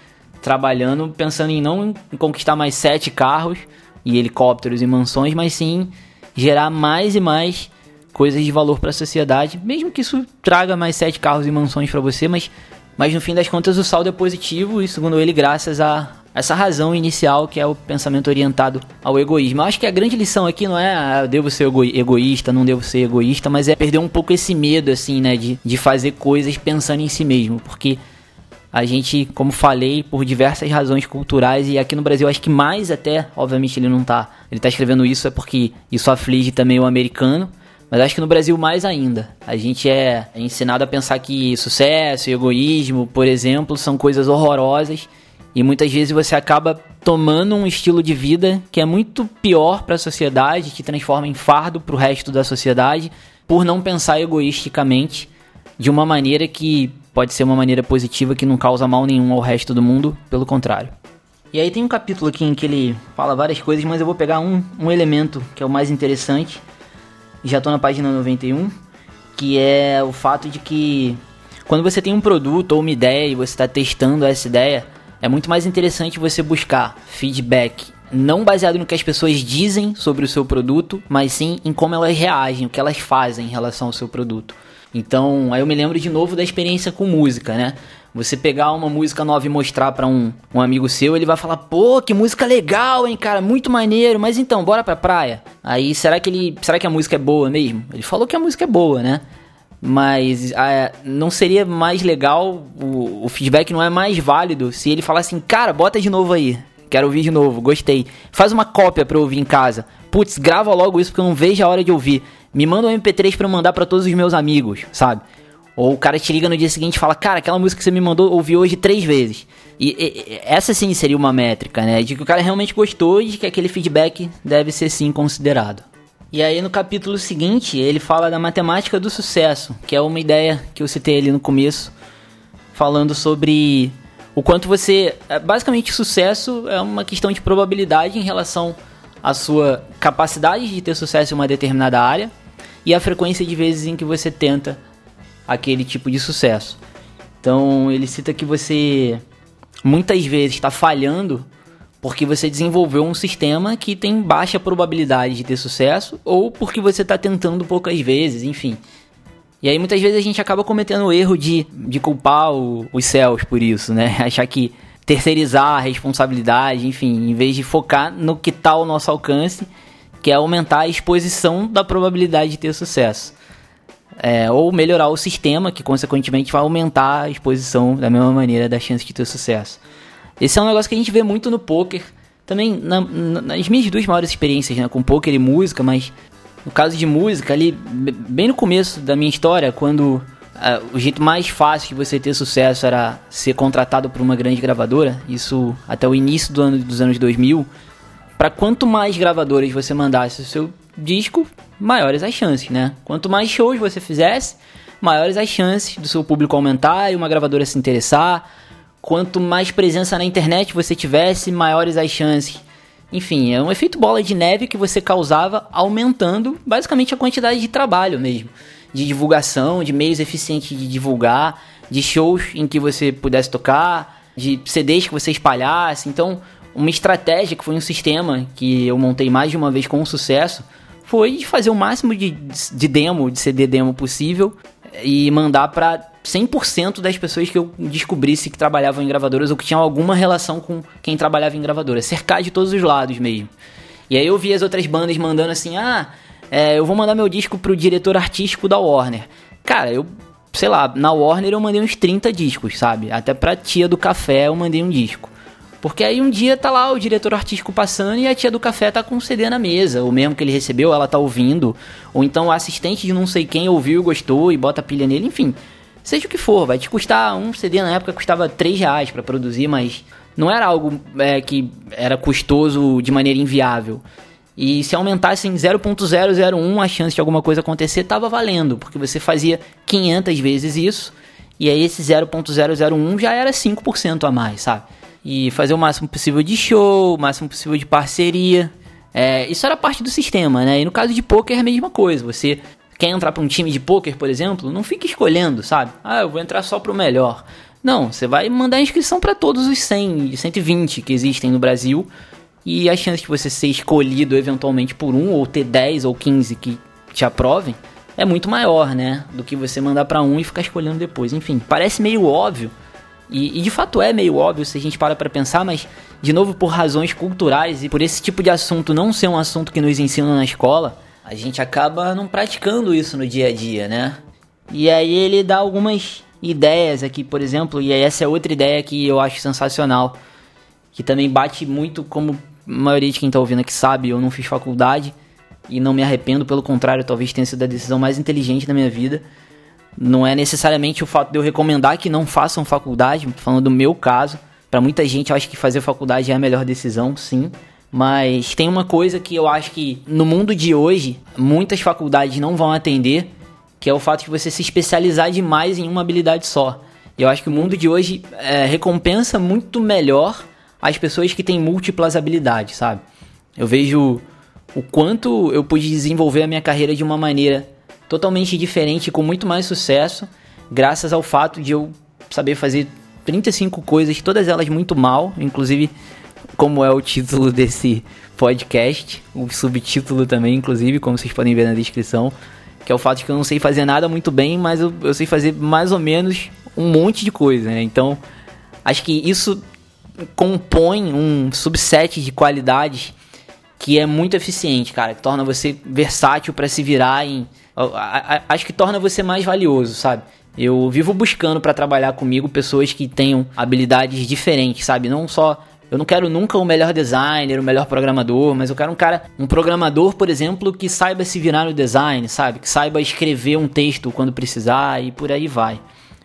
[SPEAKER 1] trabalhando pensando em não conquistar mais sete carros e helicópteros e mansões, mas sim gerar mais e mais coisas de valor para a sociedade, mesmo que isso traga mais sete carros e mansões para você, mas mas no fim das contas o saldo é positivo e segundo ele graças a essa razão inicial que é o pensamento orientado ao egoísmo. Eu acho que a grande lição aqui não é ah, eu devo ser ego egoísta, não devo ser egoísta, mas é perder um pouco esse medo, assim, né, de, de fazer coisas pensando em si mesmo, porque a gente, como falei, por diversas razões culturais e aqui no Brasil acho que mais até, obviamente ele não tá, ele tá escrevendo isso é porque isso aflige também o americano, mas acho que no Brasil mais ainda. A gente é ensinado a pensar que sucesso egoísmo, por exemplo, são coisas horrorosas e muitas vezes você acaba tomando um estilo de vida que é muito pior para a sociedade, que transforma em fardo para o resto da sociedade, por não pensar egoisticamente de uma maneira que pode ser uma maneira positiva que não causa mal nenhum ao resto do mundo, pelo contrário. E aí tem um capítulo aqui em que ele fala várias coisas, mas eu vou pegar um, um elemento que é o mais interessante. Já estou na página 91, que é o fato de que quando você tem um produto ou uma ideia e você está testando essa ideia, é muito mais interessante você buscar feedback não baseado no que as pessoas dizem sobre o seu produto, mas sim em como elas reagem, o que elas fazem em relação ao seu produto. Então, aí eu me lembro de novo da experiência com música, né? Você pegar uma música nova e mostrar para um, um amigo seu, ele vai falar: "Pô, que música legal, hein, cara, muito maneiro, mas então, bora pra praia". Aí, será que ele, será que a música é boa mesmo? Ele falou que a música é boa, né? Mas ah, não seria mais legal, o, o, feedback não é mais válido se ele falar assim, cara, bota de novo aí, quero ouvir de novo, gostei. Faz uma cópia pra eu ouvir em casa. Putz, grava logo isso porque eu não vejo a hora de ouvir. Me manda um MP3 pra eu mandar para todos os meus amigos, sabe? Ou o cara te liga no dia seguinte e fala, cara, aquela música que você me mandou, ouvi hoje três vezes. E, e, essa sim seria uma métrica, né? De que o cara realmente gostou e de que aquele feedback deve ser sim considerado. E aí no capítulo seguinte, ele fala da matemática do sucesso, que é uma ideia que eu citei ali no começo, falando sobre o quanto você. É, basicamente, sucesso é uma questão de probabilidade em relação à sua capacidade de ter sucesso em uma determinada área e a frequência de vezes em que você tenta aquele tipo de sucesso. Então ele cita que você muitas vezes está falhando porque você desenvolveu um sistema que tem baixa probabilidade de ter sucesso ou porque você está tentando poucas vezes, enfim. E aí muitas vezes a gente acaba cometendo o erro de, de culpar o, os céus por isso, né? Achar que terceirizar a responsabilidade, enfim, em vez de focar no que está ao nosso alcance, que é aumentar a exposição da probabilidade de ter sucesso é, ou melhorar o sistema, que consequentemente vai aumentar a exposição da mesma maneira da chance de ter sucesso. Esse é um negócio que a gente vê muito no poker, também na, na, nas minhas duas maiores experiências, né, com poker e música, mas no caso de música, ali, bem no começo da minha história, quando uh, o jeito mais fácil de você ter sucesso era ser contratado por uma grande gravadora, isso até o início do ano, dos anos 2000, para quanto mais gravadoras você mandasse o seu disco, maiores as chances, né? Quanto mais shows você fizesse, maiores as chances do seu público aumentar e uma gravadora se interessar. Quanto mais presença na internet você tivesse, maiores as chances. Enfim, é um efeito bola de neve que você causava aumentando basicamente a quantidade de trabalho mesmo, de divulgação, de meios eficientes de divulgar, de shows em que você pudesse tocar, de CDs que você espalhasse. Então, uma estratégia que foi um sistema que eu montei mais de uma vez com sucesso foi fazer o máximo de, de demo, de CD demo possível e mandar para 100% das pessoas que eu descobrisse que trabalhavam em gravadoras ou que tinham alguma relação com quem trabalhava em gravadoras, cercar de todos os lados mesmo. E aí eu vi as outras bandas mandando assim: ah, é, eu vou mandar meu disco pro diretor artístico da Warner. Cara, eu, sei lá, na Warner eu mandei uns 30 discos, sabe? Até pra tia do café eu mandei um disco. Porque aí um dia tá lá o diretor artístico passando e a tia do café tá com um CD na mesa, o mesmo que ele recebeu, ela tá ouvindo, ou então o assistente de não sei quem ouviu e gostou e bota pilha nele, enfim. Seja o que for, vai te custar um CD na época custava 3 reais para produzir, mas não era algo é, que era custoso de maneira inviável. E se aumentasse em 0.001 a chance de alguma coisa acontecer, tava valendo, porque você fazia 500 vezes isso, e aí esse 0.001 já era 5% a mais, sabe? E fazer o máximo possível de show, o máximo possível de parceria. É, isso era parte do sistema, né? E no caso de poker é a mesma coisa. Você quer entrar para um time de poker, por exemplo, não fica escolhendo, sabe? Ah, eu vou entrar só para o melhor. Não, você vai mandar inscrição para todos os 100, 120 que existem no Brasil. E a chance de você ser escolhido eventualmente por um, ou ter 10 ou 15 que te aprovem, é muito maior, né? Do que você mandar para um e ficar escolhendo depois. Enfim, parece meio óbvio, e, e, de fato é meio óbvio se a gente para para pensar, mas de novo por razões culturais e por esse tipo de assunto não ser um assunto que nos ensinam na escola, a gente acaba não praticando isso no dia a dia, né? E aí ele dá algumas ideias aqui, por exemplo, e essa é outra ideia que eu acho sensacional, que também bate muito como a maioria de quem tá ouvindo aqui sabe, eu não fiz faculdade e não me arrependo, pelo contrário, talvez tenha sido a decisão mais inteligente da minha vida não é necessariamente o fato de eu recomendar que não façam faculdade, falando do meu caso. Para muita gente, eu acho que fazer faculdade é a melhor decisão, sim. Mas tem uma coisa que eu acho que no mundo de hoje, muitas faculdades não vão atender, que é o fato de você se especializar demais em uma habilidade só. Eu acho que o mundo de hoje é, recompensa muito melhor as pessoas que têm múltiplas habilidades, sabe? Eu vejo o quanto eu pude desenvolver a minha carreira de uma maneira totalmente diferente, com muito mais sucesso, graças ao fato de eu saber fazer 35 coisas, todas elas muito mal, inclusive como é o título desse podcast, o subtítulo também, inclusive, como vocês podem ver na descrição, que é o fato de que eu não sei fazer nada muito bem, mas eu, eu sei fazer mais ou menos um monte de coisa, né? Então, acho que isso compõe um subset de qualidades que é muito eficiente, cara, que torna você versátil para se virar em acho que torna você mais valioso, sabe? Eu vivo buscando para trabalhar comigo pessoas que tenham habilidades diferentes, sabe? Não só Eu não quero nunca o melhor designer, o melhor programador, mas eu quero um cara, um programador, por exemplo, que saiba se virar no design, sabe? Que saiba escrever um texto quando precisar e por aí vai.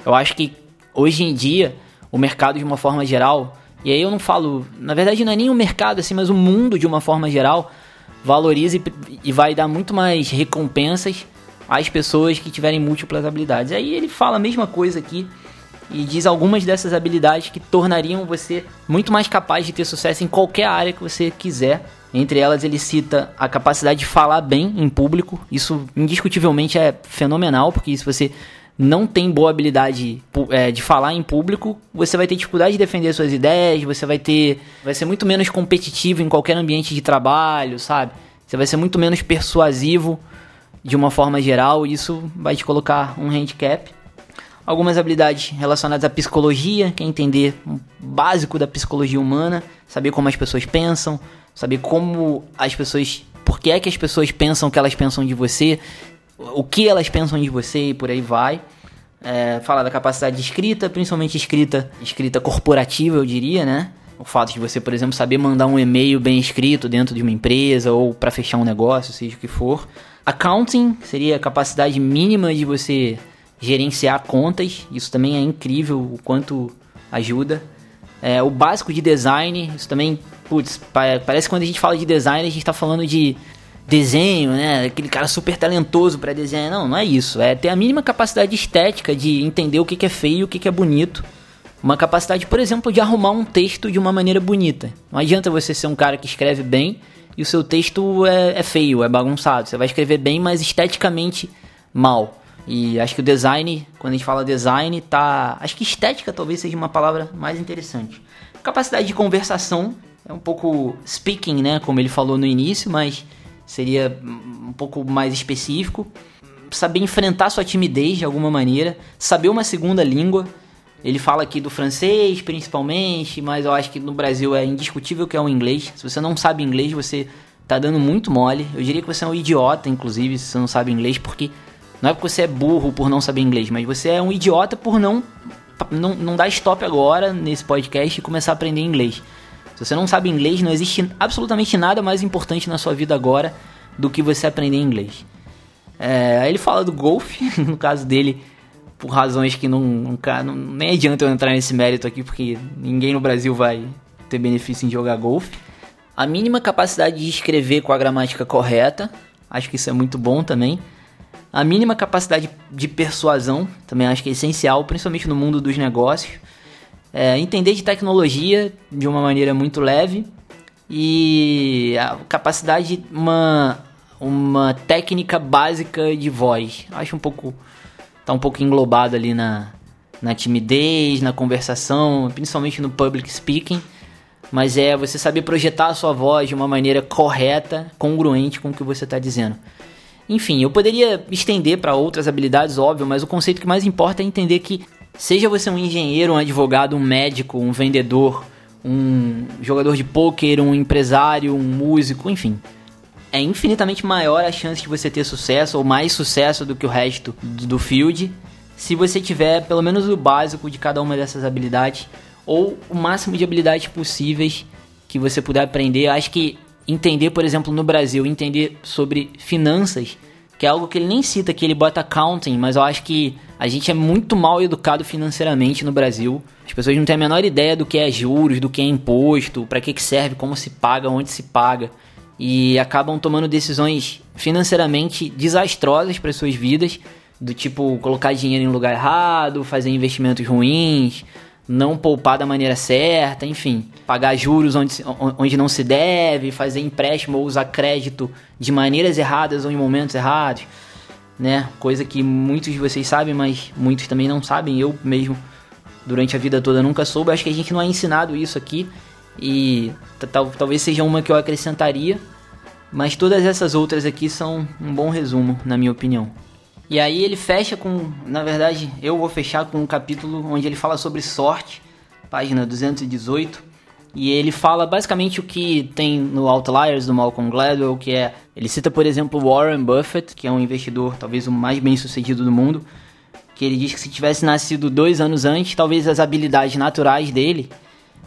[SPEAKER 1] Eu acho que hoje em dia o mercado de uma forma geral, e aí eu não falo, na verdade não é nem o mercado assim, mas o mundo de uma forma geral valoriza e, e vai dar muito mais recompensas às pessoas que tiverem múltiplas habilidades. Aí ele fala a mesma coisa aqui e diz algumas dessas habilidades que tornariam você muito mais capaz de ter sucesso em qualquer área que você quiser. Entre elas, ele cita a capacidade de falar bem em público. Isso indiscutivelmente é fenomenal, porque se você não tem boa habilidade é, de falar em público, você vai ter dificuldade de defender suas ideias, você vai ter. vai ser muito menos competitivo em qualquer ambiente de trabalho, sabe? Você vai ser muito menos persuasivo de uma forma geral, isso vai te colocar um handicap algumas habilidades relacionadas à psicologia, que é entender o básico da psicologia humana, saber como as pessoas pensam, saber como as pessoas, por que é que as pessoas pensam o que elas pensam de você, o que elas pensam de você e por aí vai. É, falar da capacidade de escrita, principalmente escrita, escrita corporativa, eu diria, né? O fato de você, por exemplo, saber mandar um e-mail bem escrito dentro de uma empresa ou para fechar um negócio, seja o que for. Accounting seria a capacidade mínima de você gerenciar contas, isso também é incrível o quanto ajuda. É, o básico de design, isso também, putz, parece que quando a gente fala de design, a gente está falando de desenho, né? Aquele cara super talentoso para desenhar. Não, não é isso. É ter a mínima capacidade estética de entender o que, que é feio e o que, que é bonito. Uma capacidade, por exemplo, de arrumar um texto de uma maneira bonita. Não adianta você ser um cara que escreve bem e o seu texto é, é feio, é bagunçado. Você vai escrever bem, mas esteticamente mal. E acho que o design, quando a gente fala design, tá. Acho que estética talvez seja uma palavra mais interessante. Capacidade de conversação é um pouco speaking, né? Como ele falou no início, mas seria um pouco mais específico. Saber enfrentar sua timidez de alguma maneira. Saber uma segunda língua. Ele fala aqui do francês, principalmente, mas eu acho que no Brasil é indiscutível que é o inglês. Se você não sabe inglês, você tá dando muito mole. Eu diria que você é um idiota, inclusive, se você não sabe inglês, porque não é porque você é burro por não saber inglês, mas você é um idiota por não, não, não dar stop agora nesse podcast e começar a aprender inglês. Se você não sabe inglês, não existe absolutamente nada mais importante na sua vida agora do que você aprender inglês. É, ele fala do golfe, no caso dele, por razões que não, não, não, nem adianta eu entrar nesse mérito aqui, porque ninguém no Brasil vai ter benefício em jogar golfe. A mínima capacidade de escrever com a gramática correta, acho que isso é muito bom também. A mínima capacidade de persuasão também acho que é essencial, principalmente no mundo dos negócios. É, entender de tecnologia de uma maneira muito leve e a capacidade de uma, uma técnica básica de voz. Acho um pouco tá um pouco englobado ali na, na timidez, na conversação, principalmente no public speaking. Mas é você saber projetar a sua voz de uma maneira correta, congruente com o que você está dizendo. Enfim, eu poderia estender para outras habilidades, óbvio, mas o conceito que mais importa é entender que, seja você um engenheiro, um advogado, um médico, um vendedor, um jogador de pôquer, um empresário, um músico, enfim, é infinitamente maior a chance de você ter sucesso ou mais sucesso do que o resto do field se você tiver pelo menos o básico de cada uma dessas habilidades ou o máximo de habilidades possíveis que você puder aprender. Acho que entender, por exemplo, no Brasil, entender sobre finanças, que é algo que ele nem cita, que ele bota accounting, mas eu acho que a gente é muito mal educado financeiramente no Brasil. As pessoas não têm a menor ideia do que é juros, do que é imposto, para que, que serve, como se paga, onde se paga. E acabam tomando decisões financeiramente desastrosas para suas vidas, do tipo colocar dinheiro em lugar errado, fazer investimentos ruins, não poupar da maneira certa, enfim, pagar juros onde, onde não se deve, fazer empréstimo ou usar crédito de maneiras erradas ou em momentos errados, né? Coisa que muitos de vocês sabem, mas muitos também não sabem. Eu mesmo, durante a vida toda, nunca soube. Acho que a gente não é ensinado isso aqui e talvez seja uma que eu acrescentaria, mas todas essas outras aqui são um bom resumo, na minha opinião. E aí ele fecha com, na verdade, eu vou fechar com um capítulo onde ele fala sobre sorte, página 218, e ele fala basicamente o que tem no Outliers do Malcolm Gladwell, que é, ele cita por exemplo Warren Buffett, que é um investidor talvez o mais bem sucedido do mundo, que ele diz que se tivesse nascido dois anos antes, talvez as habilidades naturais dele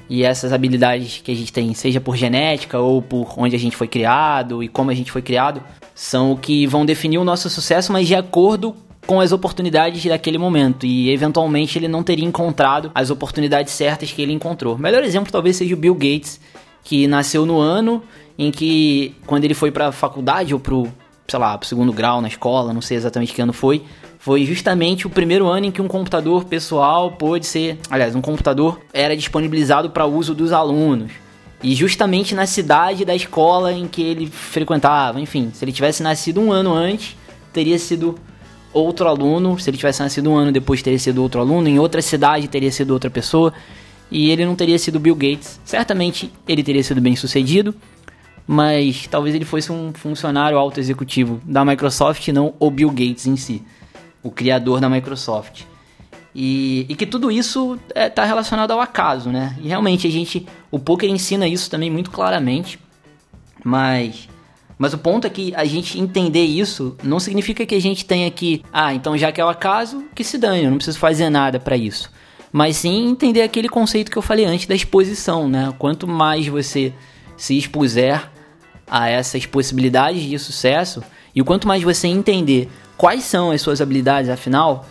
[SPEAKER 1] E essas habilidades que a gente tem, seja por genética ou por onde a gente foi criado e como a gente foi criado, são o que vão definir o nosso sucesso, mas de acordo com as oportunidades daquele momento e eventualmente ele não teria encontrado as oportunidades certas que ele encontrou. O melhor exemplo talvez seja o Bill Gates, que nasceu no ano em que quando ele foi para a faculdade ou pro, sei lá, pro segundo grau na escola, não sei exatamente que ano foi, foi justamente o primeiro ano em que um computador pessoal pôde ser, aliás, um computador era disponibilizado para uso dos alunos. E justamente na cidade da escola em que ele frequentava, enfim, se ele tivesse nascido um ano antes, teria sido outro aluno. Se ele tivesse nascido um ano depois, teria sido outro aluno. Em outra cidade, teria sido outra pessoa. E ele não teria sido Bill Gates. Certamente ele teria sido bem sucedido, mas talvez ele fosse um funcionário alto executivo da Microsoft, não o Bill Gates em si, o criador da Microsoft. E, e que tudo isso está é, tá relacionado ao acaso, né? E realmente a gente, o poker ensina isso também muito claramente, mas mas o ponto é que a gente entender isso não significa que a gente tenha que, ah, então já que é o acaso, que se dane, eu não preciso fazer nada para isso. Mas sim entender aquele conceito que eu falei antes da exposição, né? Quanto mais você se expuser a essas possibilidades de sucesso e o quanto mais você entender quais são as suas habilidades, afinal,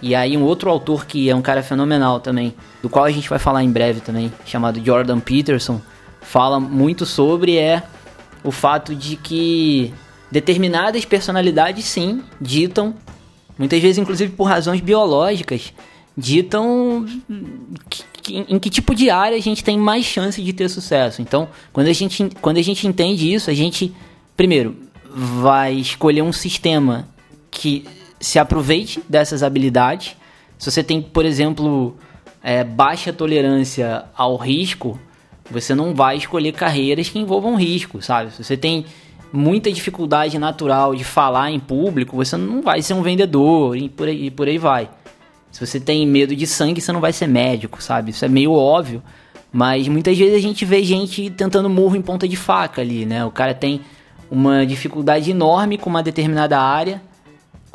[SPEAKER 1] e aí um outro autor que é um cara fenomenal também, do qual a gente vai falar em breve também, chamado Jordan Peterson, fala muito sobre é o fato de que determinadas personalidades, sim, ditam, muitas vezes inclusive por razões biológicas, ditam em que tipo de área a gente tem mais chance de ter sucesso. Então, quando a gente, quando a gente entende isso, a gente, primeiro, vai escolher um sistema que se aproveite dessas habilidades. Se você tem, por exemplo, é, baixa tolerância ao risco, você não vai escolher carreiras que envolvam risco, sabe? Se você tem muita dificuldade natural de falar em público, você não vai ser um vendedor e por aí, por aí vai. Se você tem medo de sangue, você não vai ser médico, sabe? Isso é meio óbvio, mas muitas vezes a gente vê gente tentando murro em ponta de faca ali, né? O cara tem uma dificuldade enorme com uma determinada área,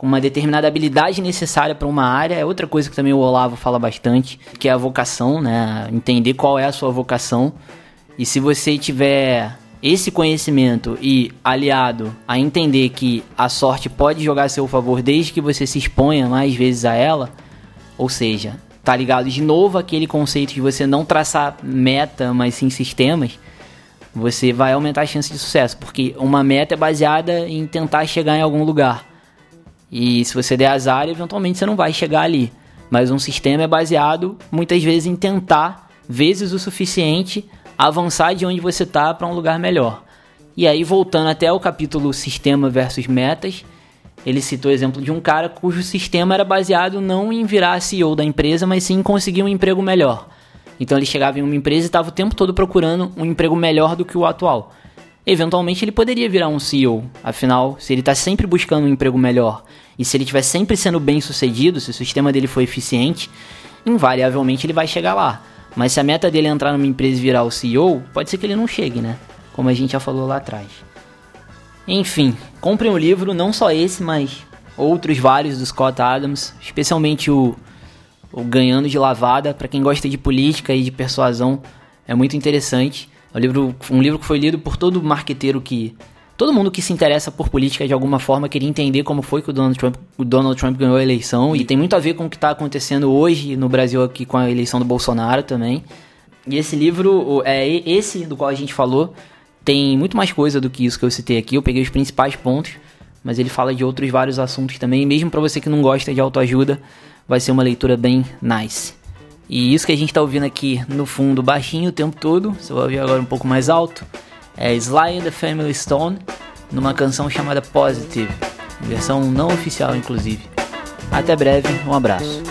[SPEAKER 1] com uma determinada habilidade necessária para uma área. É outra coisa que também o Olavo fala bastante, que é a vocação, né? Entender qual é a sua vocação. E se você tiver esse conhecimento e aliado a entender que a sorte pode jogar a seu favor desde que você se exponha mais vezes a ela, ou seja, tá ligado de novo aquele conceito de você não traçar meta, mas sim sistemas, você vai aumentar a chance de sucesso, porque uma meta é baseada em tentar chegar em algum lugar. E se você der azar, eventualmente você não vai chegar ali. Mas um sistema é baseado muitas vezes em tentar, vezes o suficiente, avançar de onde você está para um lugar melhor. E aí, voltando até o capítulo Sistema versus Metas, ele citou o exemplo de um cara cujo sistema era baseado não em virar CEO da empresa, mas sim em conseguir um emprego melhor. Então ele chegava em uma empresa e estava o tempo todo procurando um emprego melhor do que o atual. Eventualmente ele poderia virar um CEO, afinal, se ele está sempre buscando um emprego melhor e se ele estiver sempre sendo bem sucedido, se o sistema dele for eficiente, invariavelmente ele vai chegar lá. Mas se a meta dele é entrar numa empresa e virar o CEO, pode ser que ele não chegue, né? Como a gente já falou lá atrás. Enfim, comprem o livro, não só esse, mas outros vários do Scott Adams, especialmente o, o Ganhando de Lavada, para quem gosta de política e de persuasão, é muito interessante. Um livro, um livro que foi lido por todo marqueteiro que todo mundo que se interessa por política de alguma forma queria entender como foi que o Donald Trump, o Donald Trump ganhou a eleição e tem muito a ver com o que está acontecendo hoje no Brasil aqui com a eleição do Bolsonaro também. E esse livro, é esse do qual a gente falou, tem muito mais coisa do que isso que eu citei aqui. Eu peguei os principais pontos, mas ele fala de outros vários assuntos também. Mesmo para você que não gosta de autoajuda, vai ser uma leitura bem nice. E isso que a gente está ouvindo aqui no fundo, baixinho o tempo todo, você vai ouvir agora um pouco mais alto é Sly and the Family Stone, numa canção chamada Positive, versão não oficial inclusive. Até breve, um abraço.